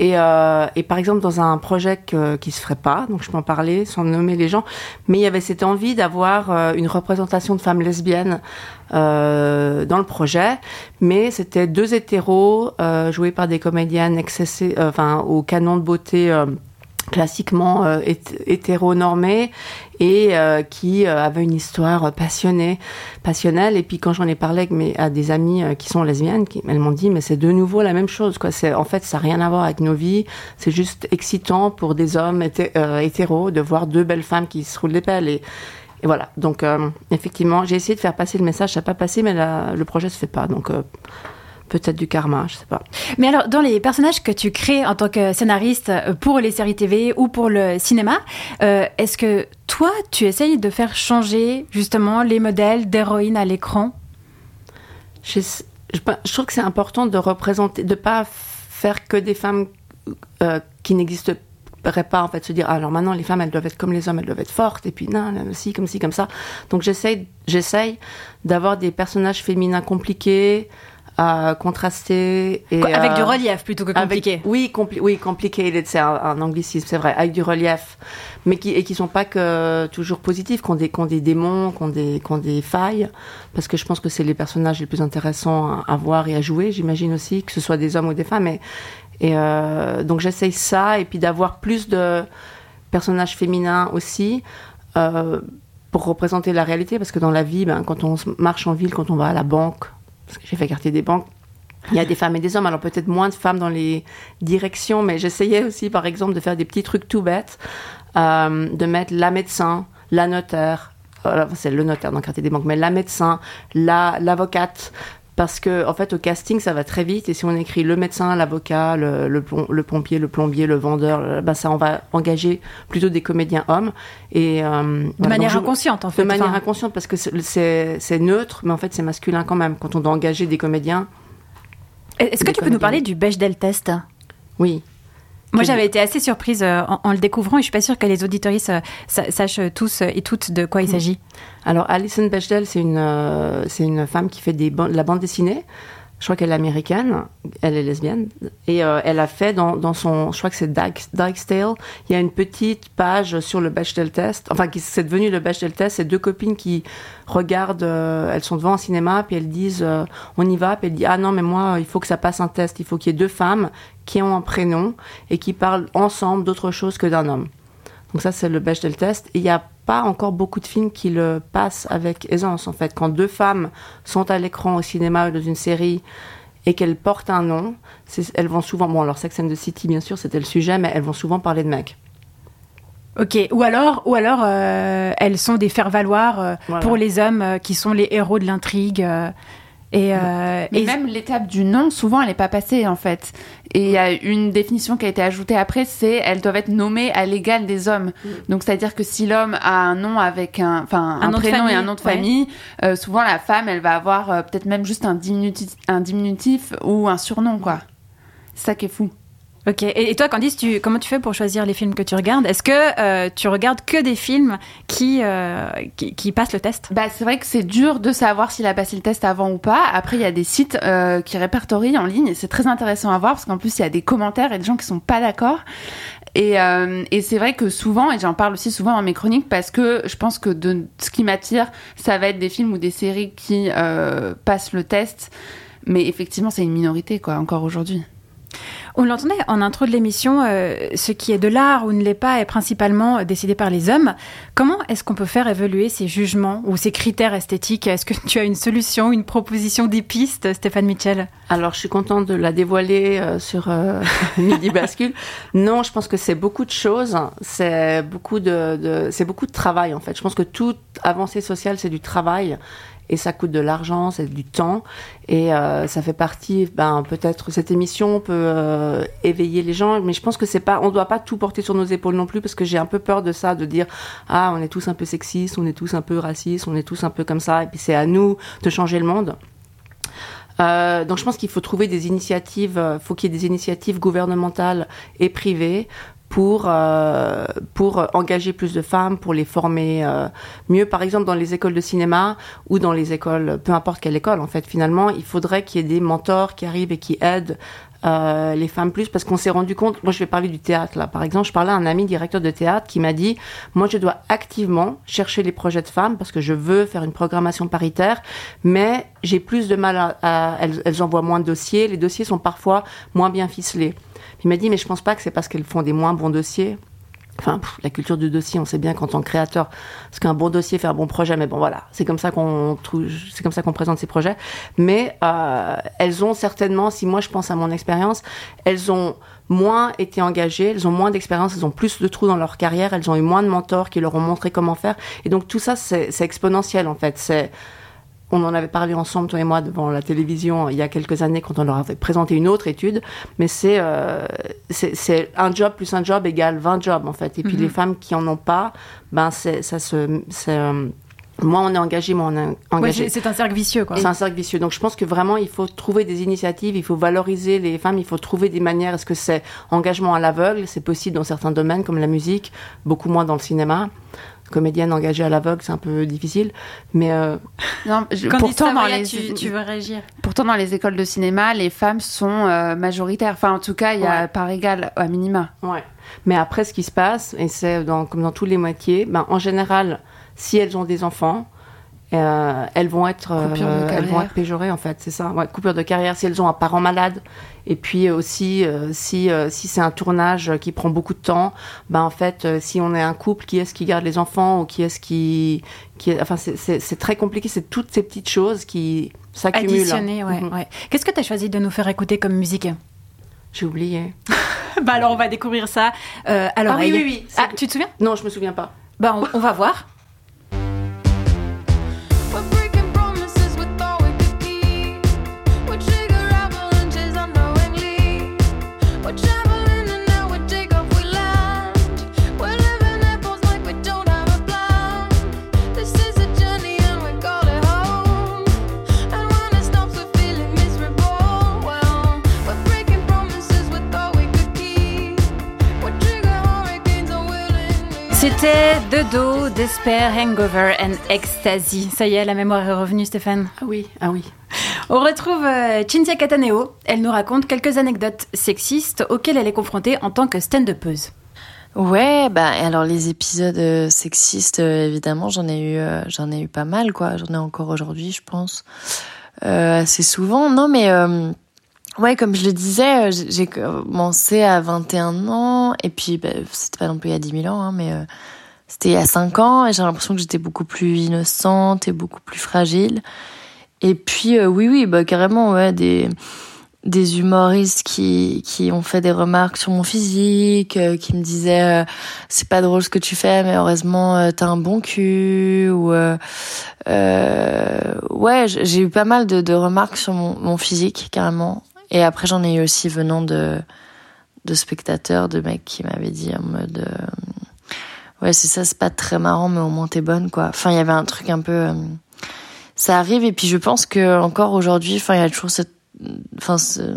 Et, euh, et par exemple, dans un projet que, qui se ferait pas, donc je peux en parler sans nommer les gens, mais il y avait cette envie d'avoir euh, une représentation de femmes lesbiennes euh, dans le projet, mais c'était deux hétéros joués par des comédiennes excessées, au canon de beauté classiquement euh, hét- hétéronormées et euh, qui euh, avaient une histoire passionnée, passionnelle. Et puis quand j'en ai parlé à des amies euh, qui sont lesbiennes, qui, elles m'ont dit mais c'est de nouveau la même chose. Quoi. En fait ça n'a rien à voir avec nos vies. C'est juste excitant pour des hommes hété- hétéros de voir deux belles femmes qui se roulent des pelles et voilà, donc effectivement, j'ai essayé de faire passer le message, ça n'a pas passé, mais le projet se fait pas, donc peut-être du karma, je sais pas. Mais alors, dans les personnages que tu crées en tant que scénariste euh, pour les séries TV ou pour le cinéma, euh, est-ce que toi, tu essayes de faire changer justement les modèles d'héroïnes à l'écran? Je, je, je trouve que c'est important de représenter, de pas faire que des femmes euh, qui n'existeraient pas, en fait, se dire, ah, alors maintenant, les femmes, elles doivent être comme les hommes, elles doivent être fortes, et puis, non, non, si, comme ci, comme ça. Donc, j'essaye, j'essaye d'avoir des personnages féminins compliqués, euh, contrastés. Et, Avec euh, du relief plutôt que compliqué. Avec- oui, compli oui, complicated, c'est un, un anglicisme, c'est vrai, avec du relief, mais qui et qui sont pas que toujours positifs, qui ont des, ont des démons, qui ont des, ont des failles, parce que je pense que c'est les personnages les plus intéressants à, à voir et à jouer, j'imagine aussi, que ce soit des hommes ou des femmes. Et, et euh, donc j'essaye ça, et puis d'avoir plus de personnages féminins aussi. Euh, pour représenter la réalité, parce que dans la vie, ben, quand on marche en ville, quand on va à la banque, parce que j'ai fait quartier des banques, il y a des femmes et des hommes, alors peut-être moins de femmes dans les directions, mais j'essayais aussi, par exemple, de faire des petits trucs tout bêtes, euh, de mettre la médecin, la notaire, euh, c'est le notaire dans le quartier des banques, mais la médecin, la l'avocate, parce que en fait au casting ça va très vite et si on écrit le médecin, l'avocat, le, le, plom- le pompier, le plombier, le vendeur, euh, ben ça on va engager plutôt des comédiens hommes et euh, De voilà, manière je- inconsciente, en fait. de manière Enfin, inconsciente parce que c'est- neutre mais en fait c'est masculin quand même. Quand on doit engager des comédiens Est-ce que tu peux nous parler du Bechdel test? Oui Moi, j'avais été assez surprise euh, en, en le découvrant et je suis pas sûre que les auditoristes euh, sa- sachent tous et toutes de quoi il s'agit. Alors Alison Bechdel, c'est une, euh, c'est une femme qui fait des ban- de la bande dessinée. Je crois qu'elle est américaine, elle est lesbienne, et euh, elle a fait dans, dans son, je crois que c'est Dyke- Dyke's Tale, il y a une petite page sur le Bechdel test, enfin qui c'est devenu le Bechdel test, c'est deux copines qui regardent, euh, elles sont devant un cinéma, puis elles disent euh, on y va, puis elles disent ah non mais moi il faut que ça passe un test, il faut qu'il y ait deux femmes qui ont un prénom et qui parlent ensemble d'autre chose que d'un homme. Donc ça, c'est le Bechdel test. Il n'y a pas encore beaucoup de films qui le passent avec aisance, en fait. Quand deux femmes sont à l'écran au cinéma ou dans une série et qu'elles portent un nom, elles vont souvent... Bon, alors Sex and the City, bien sûr, c'était le sujet, mais elles vont souvent parler de mecs. Ok, ou alors, ou alors euh, elles sont des faire-valoir euh, Voilà. pour les hommes euh, qui sont les héros de l'intrigue. Et, euh, Mais et- même l'étape du nom, souvent, elle n'est pas passée, en fait. Et il y a une définition qui a été ajoutée après, c'est elles doivent être nommées à l'égal des hommes. Donc, c'est-à-dire que si l'homme a un nom avec un, enfin, Un prénom et un nom de ouais. famille, euh, souvent la femme, elle va avoir euh, peut-être même juste un diminutif, un diminutif ou un surnom, quoi. C'est ça qui est fou. Ok, et, toi, Candice, comment tu fais pour choisir les films que tu regardes? Est-ce que euh, tu regardes que des films qui, euh, qui, qui passent le test? Bah, c'est vrai que c'est dur de savoir s'il a passé le test avant ou pas. Après, il y a des sites euh, qui répertorient en ligne c'est très intéressant à voir parce qu'en plus, il y a des commentaires et des gens qui sont pas d'accord. Et, et c'est vrai que souvent, et j'en parle aussi souvent dans mes chroniques, parce que je pense que de ce qui m'attire, ça va être des films ou des séries qui passent le test. Mais effectivement, c'est une minorité, quoi, encore aujourd'hui. On l'entendait en intro de l'émission, euh, ce qui est de l'art ou ne l'est pas est principalement euh, décidé par les hommes. Comment est-ce qu'on peut faire évoluer ces jugements ou ces critères esthétiques? Est-ce que tu as une solution, une proposition, des pistes, Stéphane Mitchell? Alors, je suis contente de la dévoiler euh, sur euh, Midi Bascule. Non, je pense que c'est beaucoup de choses. C'est beaucoup de, c'est beaucoup de travail, en fait. Je pense que toute avancée sociale, c'est du travail. Et ça coûte de l'argent, c'est du temps. Et euh, ça fait partie, ben, peut-être, cette émission peut euh, éveiller les gens. Mais je pense que c'est pas, on doit pas tout porter sur nos épaules non plus, parce que j'ai un peu peur de ça, de dire, ah, on est tous un peu sexistes, on est tous un peu racistes, on est tous un peu comme ça. Et puis c'est à nous de changer le monde. Euh, donc je pense qu'il faut trouver des initiatives, faut qu'il y ait des initiatives gouvernementales et privées pour euh, pour engager plus de femmes, pour les former euh, mieux. Par exemple, dans les écoles de cinéma ou dans les écoles, peu importe quelle école, en fait, finalement, il faudrait qu'il y ait des mentors qui arrivent et qui aident euh, les femmes plus parce qu'on s'est rendu compte. Moi, je vais parler du théâtre là. Par exemple, je parlais à un ami directeur de théâtre qui m'a dit moi, je dois activement chercher les projets de femmes parce que je veux faire une programmation paritaire, mais j'ai plus de mal à, elles, elles envoient moins de dossiers. Les dossiers sont parfois moins bien ficelés. Il m'a dit mais je pense pas que c'est parce qu'elles font des moins bons dossiers. Enfin, la culture du dossier, on sait bien qu'en tant que créateur, parce qu'un bon dossier fait un bon projet, mais bon voilà, c'est comme ça qu'on c'est comme ça qu'on présente ces projets. Mais euh, elles ont certainement, si moi je pense à mon expérience, elles ont moins été engagées, elles ont moins d'expérience, elles ont plus de trous dans leur carrière, elles ont eu moins de mentors qui leur ont montré comment faire. Et donc tout ça, c'est exponentiel en fait. C'est on en avait parlé ensemble, toi et moi, devant la télévision il y a quelques années quand on leur avait présenté une autre étude. Mais c'est euh, c'est un job plus un job égale 20 jobs, en fait. Et puis Mhm. les femmes qui en ont pas, ben c'est ça se. c'est, euh, moins on est engagé, moins on est engagé. c'est un cercle vicieux, quoi. C'est un cercle vicieux. Donc je pense que vraiment il faut trouver des initiatives, il faut valoriser les femmes, il faut trouver des manières. Est-ce que c'est engagement à l'aveugle? C'est possible dans certains domaines comme la musique, beaucoup moins dans le cinéma. Comédienne engagée à l'aveugle, c'est un peu difficile. Mais euh, Non, je- pourtant, dans les, tu, tu veux réagir pourtant, dans les écoles de cinéma, les femmes sont euh, majoritaires. Enfin, en tout cas, il y a Ouais. par égal à minima. Ouais. Mais après, ce qui se passe, et c'est dans, comme dans tous les moitiés, ben, en général, si elles ont des enfants, euh, elles vont être, euh, elles vont être péjorées en fait, c'est ça. Ouais, coupure de carrière si elles ont un parent malade. Et puis aussi, euh, si euh, si c'est un tournage qui prend beaucoup de temps, ben en fait, si on est un couple, qui est-ce qui garde les enfants ou qui est-ce qui, qui est, enfin c'est- très compliqué. C'est toutes ces petites choses qui s'accumulent. Ouais, Mhm. ouais. Qu'est-ce que tu as choisi de nous faire écouter comme musique J'ai oublié. Bah alors on va découvrir ça à Ah oui, oui, oui. Ah, tu te souviens Non, je me souviens pas. Bah on, on va voir. De Do, Despair, Hangover and Ecstasy. Ça y est, la mémoire est revenue, Stéphane. Ah oui, ah oui. On retrouve euh, Cynthia Cataneo. Elle nous raconte quelques anecdotes sexistes auxquelles elle est confrontée en tant que stand-upeuse. Ouais, bah alors les épisodes euh, sexistes, euh, évidemment, j'en ai eu, euh, j'en ai eu pas mal, quoi. J'en ai encore aujourd'hui, je pense, euh, assez souvent. Non, mais euh, ouais, comme je le disais, j'ai j'ai commencé à 21 ans, et puis bah, c'était pas non plus il y a 10 000 ans, hein, mais euh, c'était il y a 5 ans, et j'ai l'impression que j'étais beaucoup plus innocente et beaucoup plus fragile. Et puis euh, oui, oui, bah carrément, ouais, des des humoristes qui qui ont fait des remarques sur mon physique, euh, qui me disaient euh, c'est pas drôle ce que tu fais, mais heureusement t'as un bon cul ou ouais j'ai eu pas mal de, de remarques sur mon, mon physique carrément. Et après j'en ai eu aussi venant de de spectateurs, de mecs qui m'avaient dit en mode ouais c'est ça c'est pas très marrant mais au moins t'es bonne quoi. Enfin il y avait un truc un peu euh, ça arrive et puis je pense que encore aujourd'hui enfin il y a toujours cette enfin ce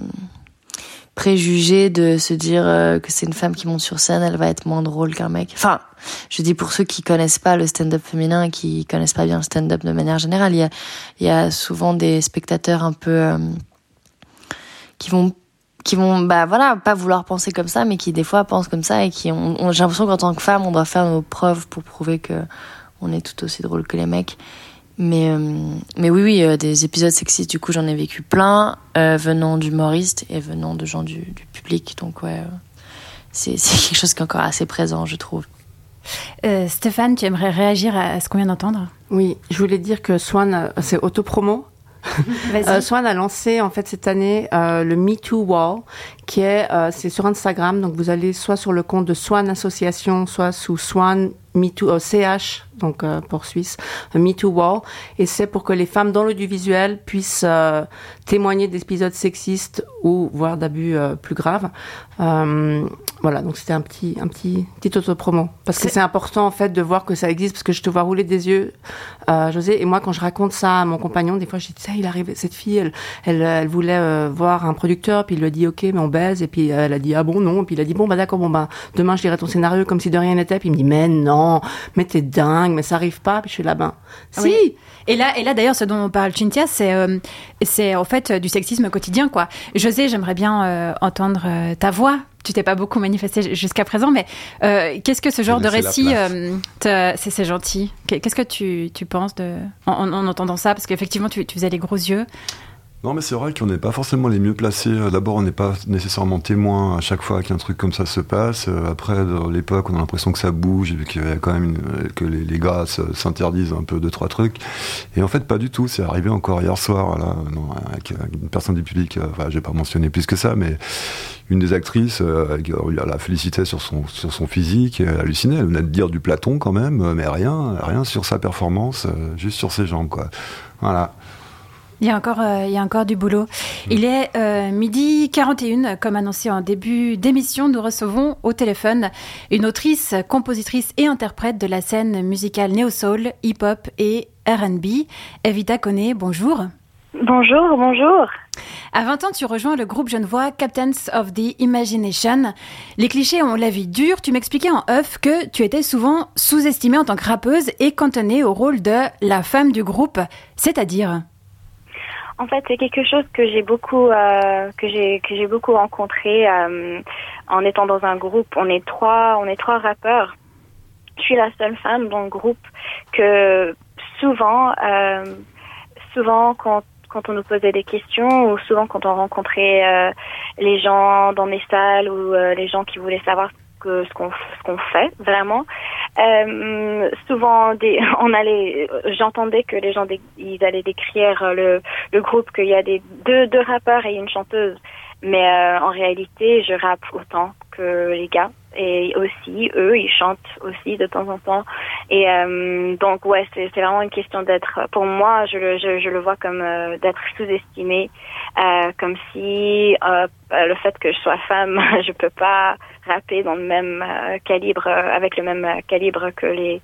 préjugé de se dire euh, que c'est une femme qui monte sur scène, elle va être moins drôle qu'un mec. Enfin, je dis pour ceux qui connaissent pas le stand-up féminin et qui connaissent pas bien le stand-up de manière générale, il y a, il y a souvent des spectateurs un peu euh, qui vont qui vont bah voilà pas vouloir penser comme ça mais qui des fois pensent comme ça et qui ont, ont- j'ai l'impression qu'en tant que femme on doit faire nos preuves pour prouver que on est tout aussi drôle que les mecs. Mais euh, mais oui oui euh, des épisodes sexistes du coup j'en ai vécu plein euh, venant d'humoristes et venant de gens du, du public. Donc ouais euh, c'est c'est quelque chose qui est encore assez présent je trouve. Euh, Stéphane, tu aimerais réagir à ce qu'on vient d'entendre? Oui, je voulais dire que Swan, c'est autopromo. Euh, Swan a lancé en fait cette année euh, le Me Too Wall, qui est euh, c'est sur Instagram. Donc vous allez soit sur le compte de Swan Association, soit sous Swan Too euh, CH, donc euh, pour Suisse, euh, Me Too Wall, et c'est pour que les femmes dans l'audiovisuel puissent euh, témoigner d'épisodes sexistes ou voire d'abus plus graves. Voilà, donc c'était un petit un petit petit autopromo. Parce que C'est- important en fait de voir que ça existe parce que je te vois rouler des yeux, José, et moi quand je raconte ça à mon compagnon, des fois je dis ça, il arrive cette fille, elle elle, elle voulait voir un producteur, puis il lui a dit ok, mais on baise, et puis elle a dit ah bon non, puis il a dit bon bah d'accord, bon bah demain je lirai ton scénario comme si de rien n'était, puis il me dit mais non, mais t'es dingue, mais ça arrive pas, puis je suis là ben si, Oui. Et là, et là d'ailleurs, ce dont on parle, Cynthia, c'est euh, c'est en fait euh, du sexisme quotidien, quoi. José, j'aimerais bien euh, entendre euh, ta voix. Tu t'es pas beaucoup manifesté jusqu'à présent, mais euh, qu'est-ce que ce genre de récit, euh, c'est gentil. Qu'est- Qu'est-ce que tu, tu penses de en, en- en entendant ça? Parce qu'effectivement, tu, tu faisais les gros yeux. Non, mais c'est vrai qu'on n'est pas forcément les mieux placés. Euh, D'abord, on n'est pas nécessairement témoin à chaque fois qu'un truc comme ça se passe. Euh, Après, dans l'époque, on a l'impression que ça bouge et qu'il y a quand même euh, que les, les gars se- s'interdisent un peu deux trois trucs. Et en fait, pas du tout. C'est arrivé encore hier soir, là, non, avec une personne du public. Enfin, j'ai pas mentionné plus que ça, mais une des actrices, elle la félicitait sur son sur son physique. Elle hallucinait. Elle venait de dire du Platon quand même, mais rien, rien sur sa performance, juste sur ses jambes, quoi. Voilà. Il y a encore, euh, il y a encore du boulot. Il est euh, midi 41, comme annoncé en début d'émission, nous recevons au téléphone une autrice, compositrice et interprète de la scène musicale néo-soul, hip-hop et R&B. Evita Koné, bonjour. Bonjour, bonjour. À 20 ans, tu rejoins le groupe genevois Captains of the Imagination. Les clichés ont la vie dure. Tu m'expliquais en off que tu étais souvent sous-estimée en tant que rappeuse et cantonnée au rôle de la femme du groupe, c'est-à-dire? En fait, c'est quelque chose que j'ai beaucoup euh, que j'ai que j'ai beaucoup rencontré euh, en étant dans un groupe. On est trois, on est trois rappeurs. Je suis la seule femme dans le groupe que souvent, euh, souvent quand quand on nous posait des questions ou souvent quand on rencontrait euh, les gens dans mes salles ou euh, les gens qui voulaient savoir ce qu'on ce qu'on fait vraiment. Euh, souvent on allait j'entendais que les gens ils allaient décrire le le groupe qu'il y a des deux deux rappeurs et une chanteuse. Mais euh, en réalité je rappe autant que les gars et aussi eux ils chantent aussi de temps en temps. Et euh, donc ouais c'est vraiment une question d'être pour moi je le je, je le vois comme euh, d'être sous-estimé euh, comme si euh, le fait que je sois femme je peux pas rapper dans le même euh, calibre avec le même euh, calibre que les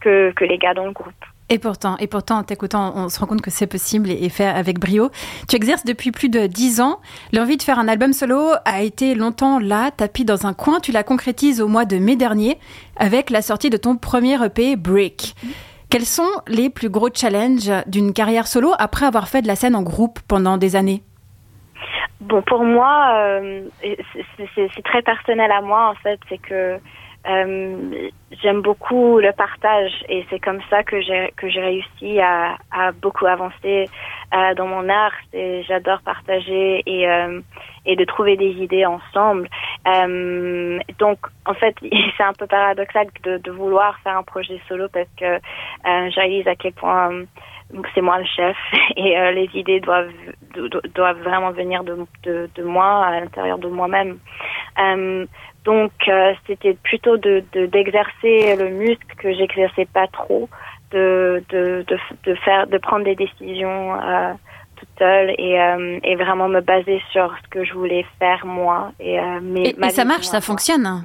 que que les gars dans le groupe Et pourtant, et pourtant, en t'écoutant, on se rend compte que c'est possible et, et fait avec brio. Tu exerces depuis plus de dix ans. L'envie de faire un album solo a été longtemps là, tapis dans un coin. Tu la concrétises au mois de mai dernier avec la sortie de ton premier EP, Break. Quels sont les plus gros challenges d'une carrière solo après avoir fait de la scène en groupe pendant des années? Bon, pour moi, euh, c'est très personnel à moi en fait. C'est que euh, j'aime beaucoup le partage et c'est comme ça que j'ai que j'ai réussi à, à, beaucoup avancer euh, dans mon art. J'adore partager et euh, et de trouver des idées ensemble. Euh, donc en fait c'est un peu paradoxal de, de, vouloir faire un projet solo parce que euh, je réalise à quel point c'est moi le chef et les idées doivent doivent vraiment venir de, de, de moi à l'intérieur de moi-même. Donc euh, c'était plutôt de d'exercer le muscle que j'exerçais pas trop, de, de, de, faire, de prendre des décisions euh, toute seule et, euh, et vraiment me baser sur ce que je voulais faire moi. Et, euh, mais et, et ça marche, ça fonctionne?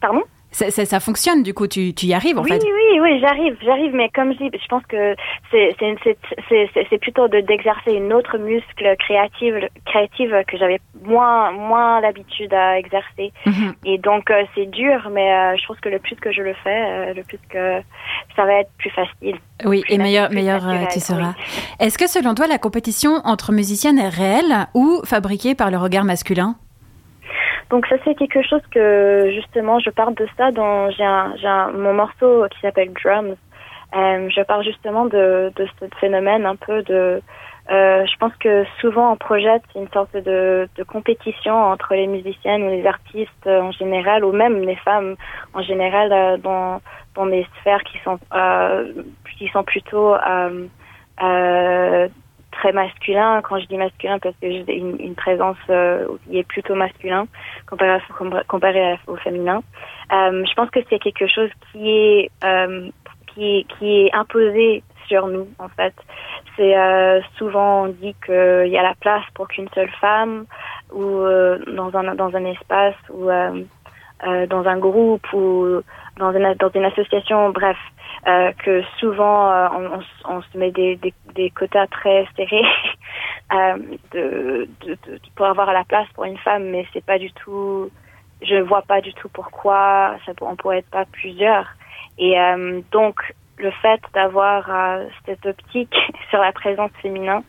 Pardon? Ça, ça, ça, fonctionne, du coup, tu, tu y arrives en oui, fait. Oui, oui, oui, j'arrive, j'arrive, mais comme je dis, je pense que c'est plutôt de d'exercer une autre muscle créative, créative que j'avais moins, moins l'habitude à exercer. Mm-hmm. Et donc, euh, c'est dur, mais euh, je pense que le plus que je le fais, euh, le plus que ça va être plus facile. Oui, plus et meilleur, meilleur tu seras. Oui. Est-ce que selon toi, la compétition entre musiciennes est réelle ou fabriquée par le regard masculin? Donc ça c'est quelque chose que justement je parle de ça dans j'ai un, j'ai un, mon morceau qui s'appelle Drums. Euh, je parle justement de, de ce phénomène un peu de euh, je pense que souvent on projette une sorte de, de compétition entre les musiciennes ou les artistes en général ou même les femmes en général euh, dans dans des sphères qui sont euh, qui sont plutôt euh, euh, très masculin. Quand je dis masculin, parce que j'ai une, présence euh, qui est plutôt masculin comparé, au féminin. Euh, je pense que c'est quelque chose qui est euh, qui, est imposé sur nous en fait. C'est euh, souvent dit qu'il y a la place pour qu'une seule femme ou euh, dans un dans un espace ou euh, dans un groupe ou dans une dans une association. Bref, euh, que souvent euh, on, on, on, se met des, des, des quotas très serrés euh, de, de, de, pour avoir la place pour une femme, mais c'est pas du tout. Je vois pas du tout pourquoi ça, on pourrait être pas plusieurs. Et euh, donc le fait d'avoir euh, cette optique sur la présence féminin,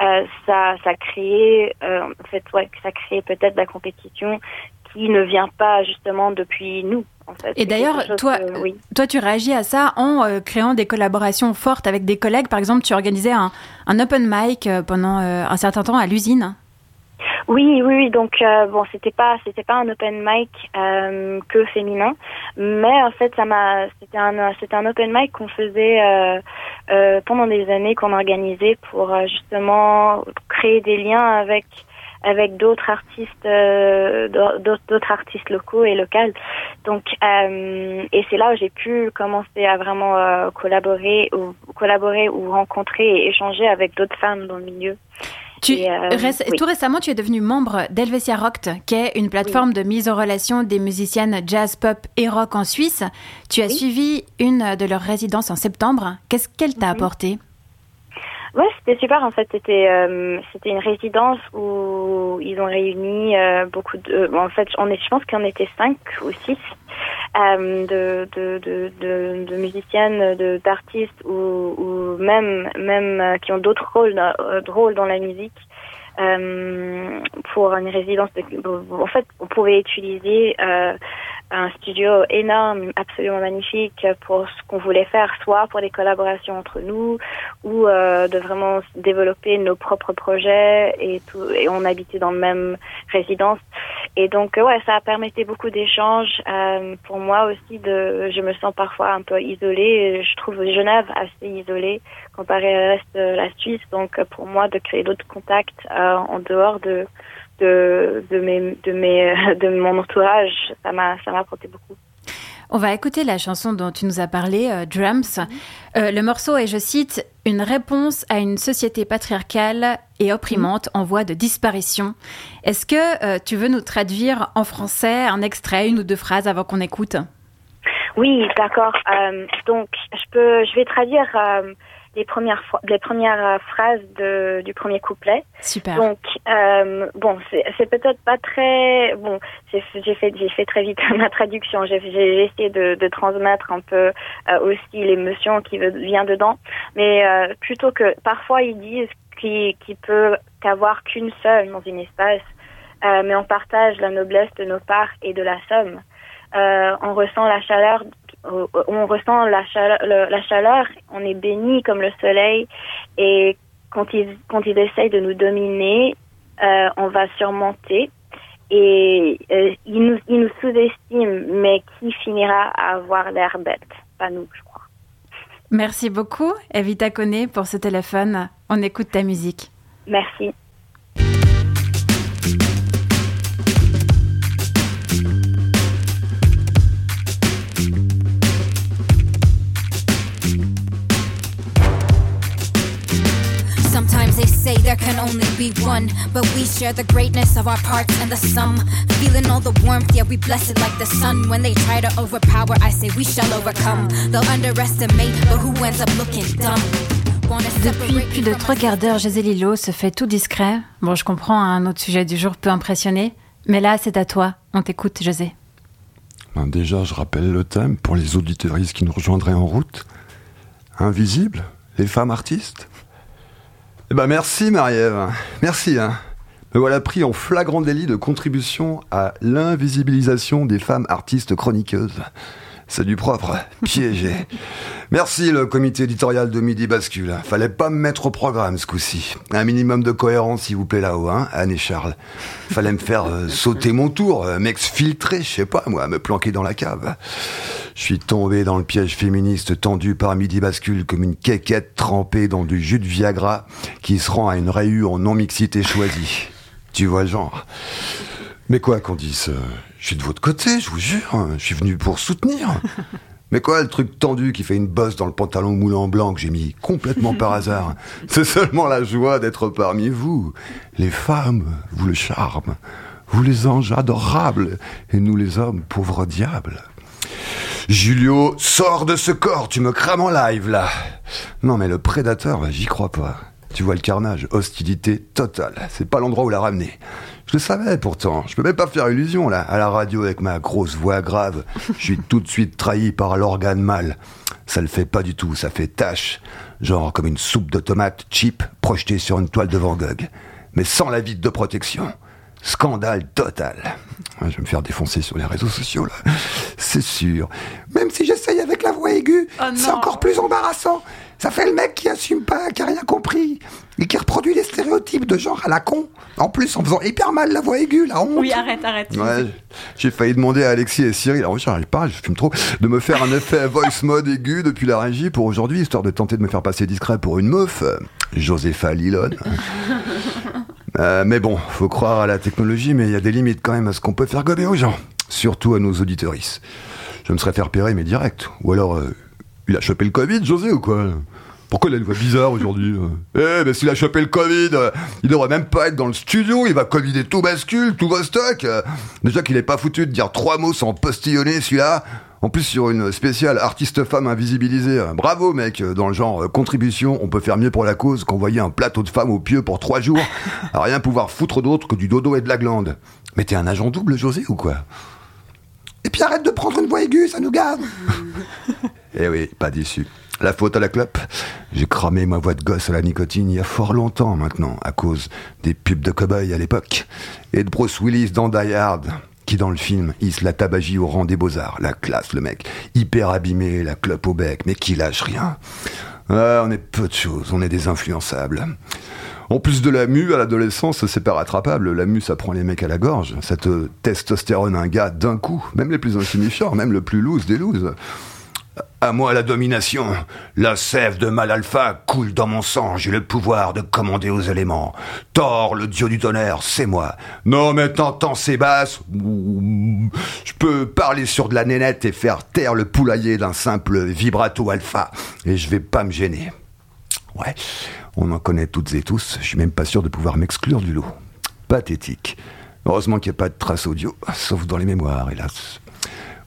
euh, ça, ça crée, en fait, ouais, ça crée peut-être la compétition qui ne vient pas justement depuis nous. En fait. Et d'ailleurs, toi, que, oui. toi, tu réagis à ça en euh, créant des collaborations fortes avec des collègues. Par exemple, tu organisais un, un open mic euh, pendant euh, un certain temps à l'usine. Oui, oui, oui. Donc euh, bon, c'était pas, c'était pas un open mic que féminin, mais en fait, ça m'a, c'était un, c'était un open mic qu'on faisait pendant des années, qu'on organisait pour justement créer des liens avec avec d'autres artistes, euh, d'autres artistes locaux et locales. Donc, euh, et c'est là où j'ai pu commencer à vraiment euh, collaborer ou collaborer ou rencontrer et échanger avec d'autres femmes dans le milieu. Tu, et, oui. Tout récemment, tu es devenue membre d'Helvetia Rock, qui est une plateforme oui. de mise en relation des musiciennes jazz, pop et rock en Suisse. Tu as oui. suivi une de leurs résidences en septembre. Qu'est-ce qu'elle t'a apporté? Ouais, c'était super. En fait, c'était euh, c'était une résidence où ils ont réuni euh, beaucoup de. Bon, en fait, on est, je pense qu'on était cinq ou six euh, de, de, de, de, de musiciennes, de d'artistes ou, ou même même euh, qui ont d'autres rôles, euh, rôles dans la musique. Euh, pour une résidence de, en fait on pouvait utiliser euh, un studio énorme, absolument magnifique pour ce qu'on voulait faire, soit pour des collaborations entre nous ou euh, de vraiment développer nos propres projets et tout. Et on habitait dans le même résidence. Et donc ouais, ça a permis beaucoup d'échanges. Euh, pour moi aussi, de, je me sens parfois un peu isolée. Je trouve Genève assez isolée comparé au reste la Suisse. Donc pour moi, de créer d'autres contacts euh, en dehors de de, de, mes, de, mes, de mon entourage, ça m'a apporté beaucoup. On va écouter la chanson dont tu nous as parlé, euh, Drums. Euh, le morceau est, je cite, une réponse à une société patriarcale et opprimante en voie de disparition. Est-ce que euh, tu veux nous traduire en français un extrait, une ou deux phrases avant qu'on écoute? Oui, d'accord. Donc, je peux, je vais traduire les premières les premières euh, phrases de, du premier couplet. Super. Donc euh, bon, c'est peut-être pas très bon. J'ai fait fait très vite ma traduction. J'ai essayé de, de transmettre un peu euh, aussi l'émotion qui vient dedans, mais euh, plutôt que parfois ils disent qu'il qu'il peut qu'avoir qu'une seule dans une espace, mais on partage la noblesse de nos parts et de la somme. On ressent la chaleur, on ressent la chaleur, le- la chaleur, on est béni comme le soleil et quand ils, quand ils essayent de nous dominer, euh, on va surmonter et euh, ils nous, ils nous sous-estiment, mais qui finira à avoir l'air bête? Pas nous, je crois. Merci beaucoup, Evita Koné, pour ce téléphone. On écoute ta musique. Merci. There can only be one, but we share the greatness of our parts and the sum. Feeling all the warmth, yeah, we bless it like the sun. When they try to overpower, I say we shall overcome. They'll underestimate, but who ends up looking dumb? Wanna Depuis plus de trois quarts d'heure, José Lillo se fait tout discret. Bon, je comprends, un autre sujet du jour peut impressionner. Mais là, c'est à toi. On t'écoute, José. Ben déjà, je rappelle le thème pour les auditeuristes qui nous rejoindraient en route. Invisible, les femmes artistes. Eh ben merci Marie-Ève, merci. Hein. Me voilà pris en flagrant délit de contribution à l'invisibilisation des femmes artistes chroniqueuses. C'est du propre, piégé. Merci le comité éditorial de Midi Bascule. Fallait pas me mettre au programme ce coup-ci. Un minimum de cohérence s'il vous plaît là-haut, hein, Anne et Charles. Fallait me faire euh, sauter mon tour, euh, m'exfiltrer, je sais pas moi, me planquer dans la cave. Je suis tombé dans le piège féministe tendu par Midi Bascule comme une quéquette trempée dans du jus de Viagra qui se rend à une rayure en non-mixité choisie. Tu vois le genre. Mais quoi qu'on dise, euh, je suis de votre côté, je vous jure, hein, je suis venu pour soutenir. Mais quoi, le truc tendu qui fait une bosse dans le pantalon moulant blanc que j'ai mis complètement par hasard C'est seulement la joie d'être parmi vous. Les femmes, vous le charme. Vous les anges adorables. Et nous les hommes, pauvres diables. Julio, sors de ce corps, tu me crames en live là. Non mais le prédateur, bah, j'y crois pas. Tu vois le carnage, hostilité totale. C'est pas l'endroit où la ramener. Je le savais pourtant. Je peux même pas faire illusion là. À la radio avec ma grosse voix grave, je suis tout de suite trahi par l'organe mâle. Ça le fait pas du tout, ça fait tache. Genre comme une soupe de tomates cheap projetée sur une toile de Van. Mais sans la vitre de protection. Scandale total. Je vais me faire défoncer sur les réseaux sociaux là. C'est sûr. Même si j'essaye avec la voix aiguë, c'est encore plus embarrassant. Ça fait le mec qui assume pas, qui a rien compris. Et qui reproduit les stéréotypes de genre à la con. En plus, en faisant hyper mal la voix aiguë, la honte. Oui, arrête, arrête. Ouais, j'ai failli demander à Alexis et Cyril, alors j'arrive pas, je fume trop, de me faire un effet voice mode aigu depuis la régie pour aujourd'hui, histoire de tenter de me faire passer discret pour une meuf. Josépha Lilone. Euh, mais bon, faut croire à la technologie, mais il y a des limites quand même à ce qu'on peut faire gober aux gens, surtout à nos auditeuristes. Je me serais fait repérer, mais direct. Ou alors, euh, il a chopé le Covid, José, ou quoi? Pourquoi il a une voix bizarre aujourd'hui euh? Eh, ben s'il a chopé le Covid, il devrait même pas être dans le studio, il va covider tout bascule, tout vos stocks. déjà qu'il est pas foutu de dire trois mots sans postillonner celui-là. En plus sur une spéciale artiste femme invisibilisée. Euh, Bravo mec, euh, dans le genre euh, contribution, on peut faire mieux pour la cause qu'envoyer un plateau de femmes au pieu pour trois jours, à rien pouvoir foutre d'autre que du dodo et de la glande. Mais t'es un agent double, José, ou quoi? Et puis arrête de prendre une voix aiguë, ça nous gave Eh oui, pas déçu. La faute à la clope J'ai cramé ma voix de gosse à la nicotine il y a fort longtemps maintenant, à cause des pubs de cow-boy à l'époque, et de Bruce Willis dans Die Hard, qui dans le film hisse la tabagie au rang des beaux-arts. La classe, le mec, hyper abîmé, la clope au bec, mais qui lâche rien. Ah, on est peu de choses, on est des influençables. En plus de la mue, à l'adolescence, c'est pas rattrapable. La mue, ça prend les mecs à la gorge. Ça te testostérone un gars d'un coup. Même les plus insignifiants, même le plus loose des looses. À moi la domination. La sève de mal alpha coule dans mon sang. J'ai le pouvoir de commander aux éléments. Thor, le dieu du tonnerre, c'est moi. Non mais t'entends ces basses Je peux parler sur de la nénette et faire taire le poulailler d'un simple vibrato alpha. Et je vais pas me gêner. Ouais, on en connaît toutes et tous. Je suis même pas sûr de pouvoir m'exclure du lot. Pathétique. Heureusement qu'il n'y a pas de trace audio, sauf dans les mémoires, hélas.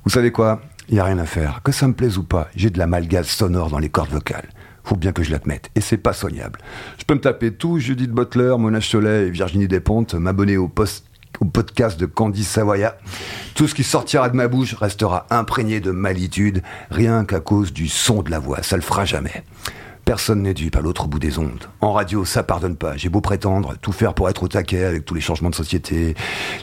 Vous savez quoi? Il n'y a rien à faire. Que ça me plaise ou pas, j'ai de la malgaze sonore dans les cordes vocales. Faut bien que je l'admette. Et c'est pas soignable. Je peux me taper tout, Judith Butler, Mona Cholet et Virginie Despentes, m'abonner au au podcast de Candice Savoya. Tout ce qui sortira de ma bouche restera imprégné de malitude, rien qu'à cause du son de la voix. Ça le fera jamais. Personne n'est dupe à l'autre bout des ondes. En radio, ça pardonne pas. J'ai beau prétendre tout faire pour être au taquet avec tous les changements de société,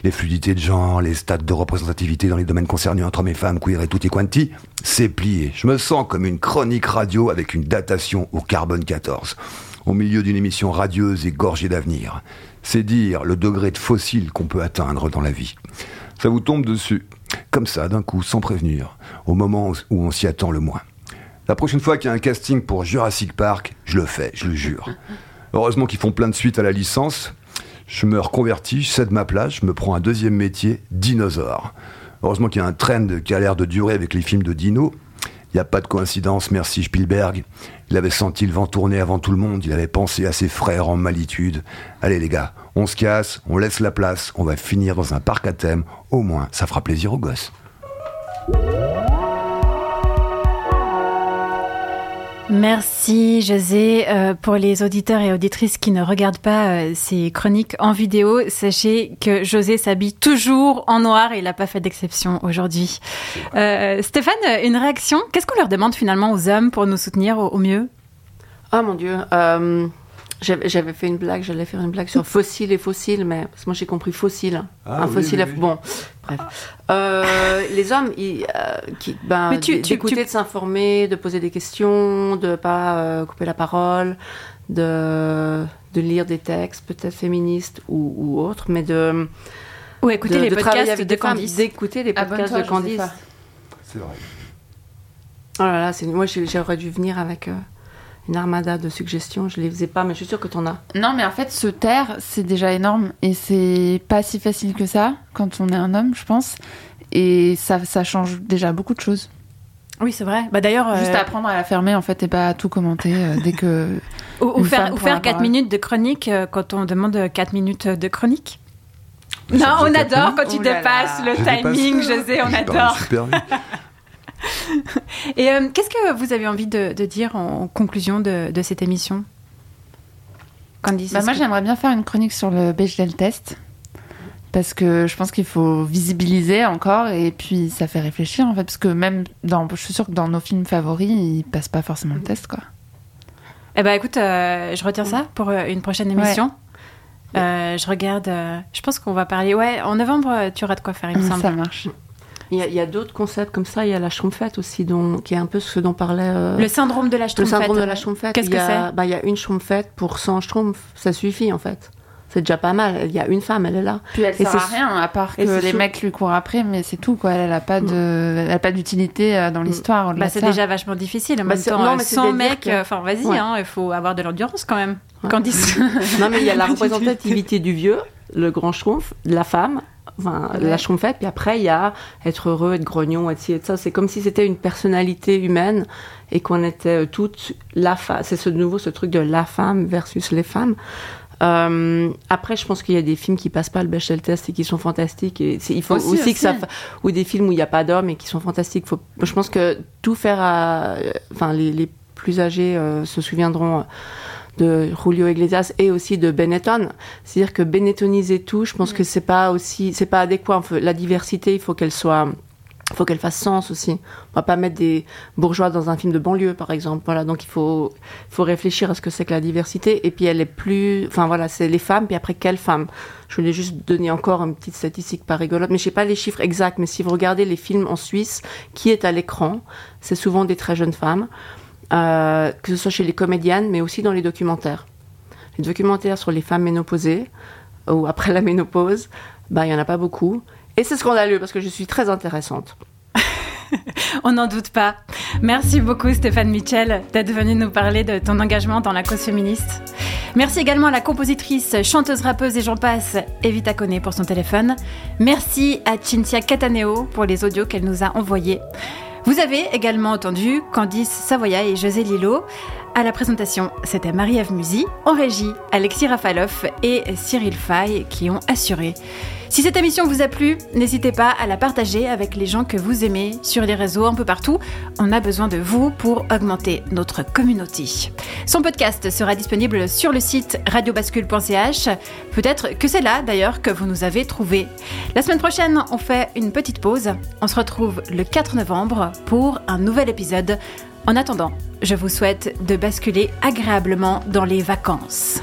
les fluidités de genre, les stades de représentativité dans les domaines concernés entre hommes et femmes, queer et tutti quanti, c'est plié. Je me sens comme une chronique radio avec une datation au carbone 14, au milieu d'une émission radieuse et gorgée d'avenir. C'est dire le degré de fossile qu'on peut atteindre dans la vie. Ça vous tombe dessus, comme ça, d'un coup, sans prévenir, au moment où on s'y attend le moins. La prochaine fois qu'il y a un casting pour Jurassic Park, je le fais, je le jure. Heureusement qu'ils font plein de suites à la licence. Je me reconvertis, je cède ma place, je me prends un deuxième métier, dinosaure. Heureusement qu'il y a un trend qui a l'air de durer avec les films de dino. Il n'y a pas de coïncidence, merci Spielberg. Il avait senti le vent tourner avant tout le monde, il avait pensé à ses frères en malitude. Allez les gars, on se casse, on laisse la place, on va finir dans un parc à thème, au moins ça fera plaisir aux gosses. Merci José. Euh, pour les auditeurs et auditrices qui ne regardent pas euh, ces chroniques en vidéo, sachez que José s'habille toujours en noir et il n'a pas fait d'exception aujourd'hui. Euh, Stéphane, une réaction? Qu'est-ce qu'on leur demande finalement aux hommes pour nous soutenir au, au mieux? Ah mon Dieu. J'avais fait une blague, j'allais faire une blague sur fossiles et fossiles, mais parce que moi j'ai compris fossile. Ah un oui, fossile, oui, oui. bon, bref. Euh, les hommes, ils, euh, qui, ben, Mais tu- d- tu- d'écouter, tu- de s'informer, de poser des questions, de pas euh, couper la parole, de, de lire des textes peut-être féministes ou, ou autres, mais de Ou écouter de- les de podcasts avec de Candice. d'écouter les podcasts de Candice. C'est vrai. Oh là là, c'est moi j'aurais dû venir avec euh, une armada de suggestions. Je les faisais pas, mais je suis sûre que t'en as. Non, mais en fait, se taire, c'est déjà énorme. Et c'est pas si facile que ça quand on est un homme, je pense. Et ça, ça change déjà beaucoup de choses. Oui, c'est vrai. Bah, D'ailleurs, Juste euh, apprendre à la fermer, en fait, et pas à tout commenter euh, dès que. ou, faire, ou prend faire la 4 parole. minutes de chronique euh, quand on demande 4 minutes de chronique. Mais Non, on adore quand tu dépasses là. le timing, José, on adore. Et euh, qu'est-ce que vous avez envie de, de dire en conclusion de, de cette émission? Candice Bah, moi, que- j'aimerais bien faire une chronique sur le Bechdel test. Parce que je pense qu'il faut visibiliser encore et puis ça fait réfléchir en fait. Parce que même dans. Je suis sûre que dans nos films favoris, ils passent pas forcément le test quoi. Eh ben écoute, euh, je retire ça pour euh, une prochaine émission. Euh, je regarde. euh, je pense qu'on va parler. Ouais, en novembre, tu auras de quoi faire, il me semble. Ça marche. Il y a, d'autres concepts comme ça. Il y a la Schtroumpfette aussi, dont, qui est un peu ce dont parlait. euh, Le syndrome de la le Schtroumpfette. syndrome de la Schtroumpfette. Qu'est-ce que a- c'est bah, Il y a une Schtroumpfette pour 100 Schtroumpfs. Ça suffit en fait. C'est déjà pas mal. Il y a une femme, elle est là. Puis elle Et sert c'est- à rien à part que les sou- mecs lui courent après, mais c'est tout quoi. Elle a pas de, elle a pas d'utilité euh, dans l'histoire. au-delà Bah, c'est déjà vachement difficile. En Bah, même c'est- temps, non, euh, mais 100 c'est-à-dire mecs, que- enfin, vas-y, Ouais. hein, il faut avoir de l'endurance quand même. Ouais. Candice. Non, mais il y a la représentativité du vieux, le grand schtroumpf, la femme, enfin, Ouais. la schtroumpfette, puis après, il y a être heureux, être grognon, être ci, être ça. C'est comme si c'était une personnalité humaine et qu'on était euh, toutes la femme. C'est ce nouveau, ce truc de la femme versus les femmes. Euh, après, je pense qu'il y a des films qui passent pas le Bechdel test et qui sont fantastiques. Et il faut Aussi, aussi, aussi. que ça, ou des films où il n'y a pas d'hommes et qui sont fantastiques. Faut, je pense que tout faire à, enfin, les, les plus âgés euh, se souviendront de Julio Iglesias et aussi de Benetton. C'est-à-dire que Benettoniser tout, je pense que c'est pas aussi, c'est pas adéquat. La diversité, il faut qu'elle soit, faut qu'elle fasse sens aussi. On va pas mettre des bourgeois dans un film de banlieue, par exemple. Voilà, donc il faut, faut réfléchir à ce que c'est que la diversité. Et puis elle est plus, enfin voilà, c'est les femmes. Puis après, quelles femmes? Je voulais juste donner encore une petite statistique pas rigolote, mais je sais pas les chiffres exacts. Mais si vous regardez les films en Suisse, qui est à l'écran, c'est souvent des très jeunes femmes, euh, que ce soit chez les comédiennes, mais aussi dans les documentaires. Les documentaires sur les femmes ménopausées ou après la ménopause, bah il y en a pas beaucoup. Et c'est scandaleux parce que je suis très intéressante. On n'en doute pas. Merci beaucoup Stéphane Mitchell d'être venu nous parler de ton engagement dans la cause féministe. Merci également à la compositrice, chanteuse, rappeuse et j'en passe, Evita Kone pour son téléphone. Merci à Cinzia Cataneo pour les audios qu'elle nous a envoyés. Vous avez également entendu Candice Savoya et José Lillo. À la présentation, c'était Marie-Ève Musy. En régie, Alexis Rafaloff et Cyril Fay qui ont assuré. Si cette émission vous a plu, n'hésitez pas à la partager avec les gens que vous aimez sur les réseaux un peu partout. On a besoin de vous pour augmenter notre communauté. Son podcast sera disponible sur le site radiobascule.ch. Peut-être que c'est là d'ailleurs que vous nous avez trouvé. La semaine prochaine, on fait une petite pause. On se retrouve le 4 novembre pour un nouvel épisode. En attendant, je vous souhaite de basculer agréablement dans les vacances.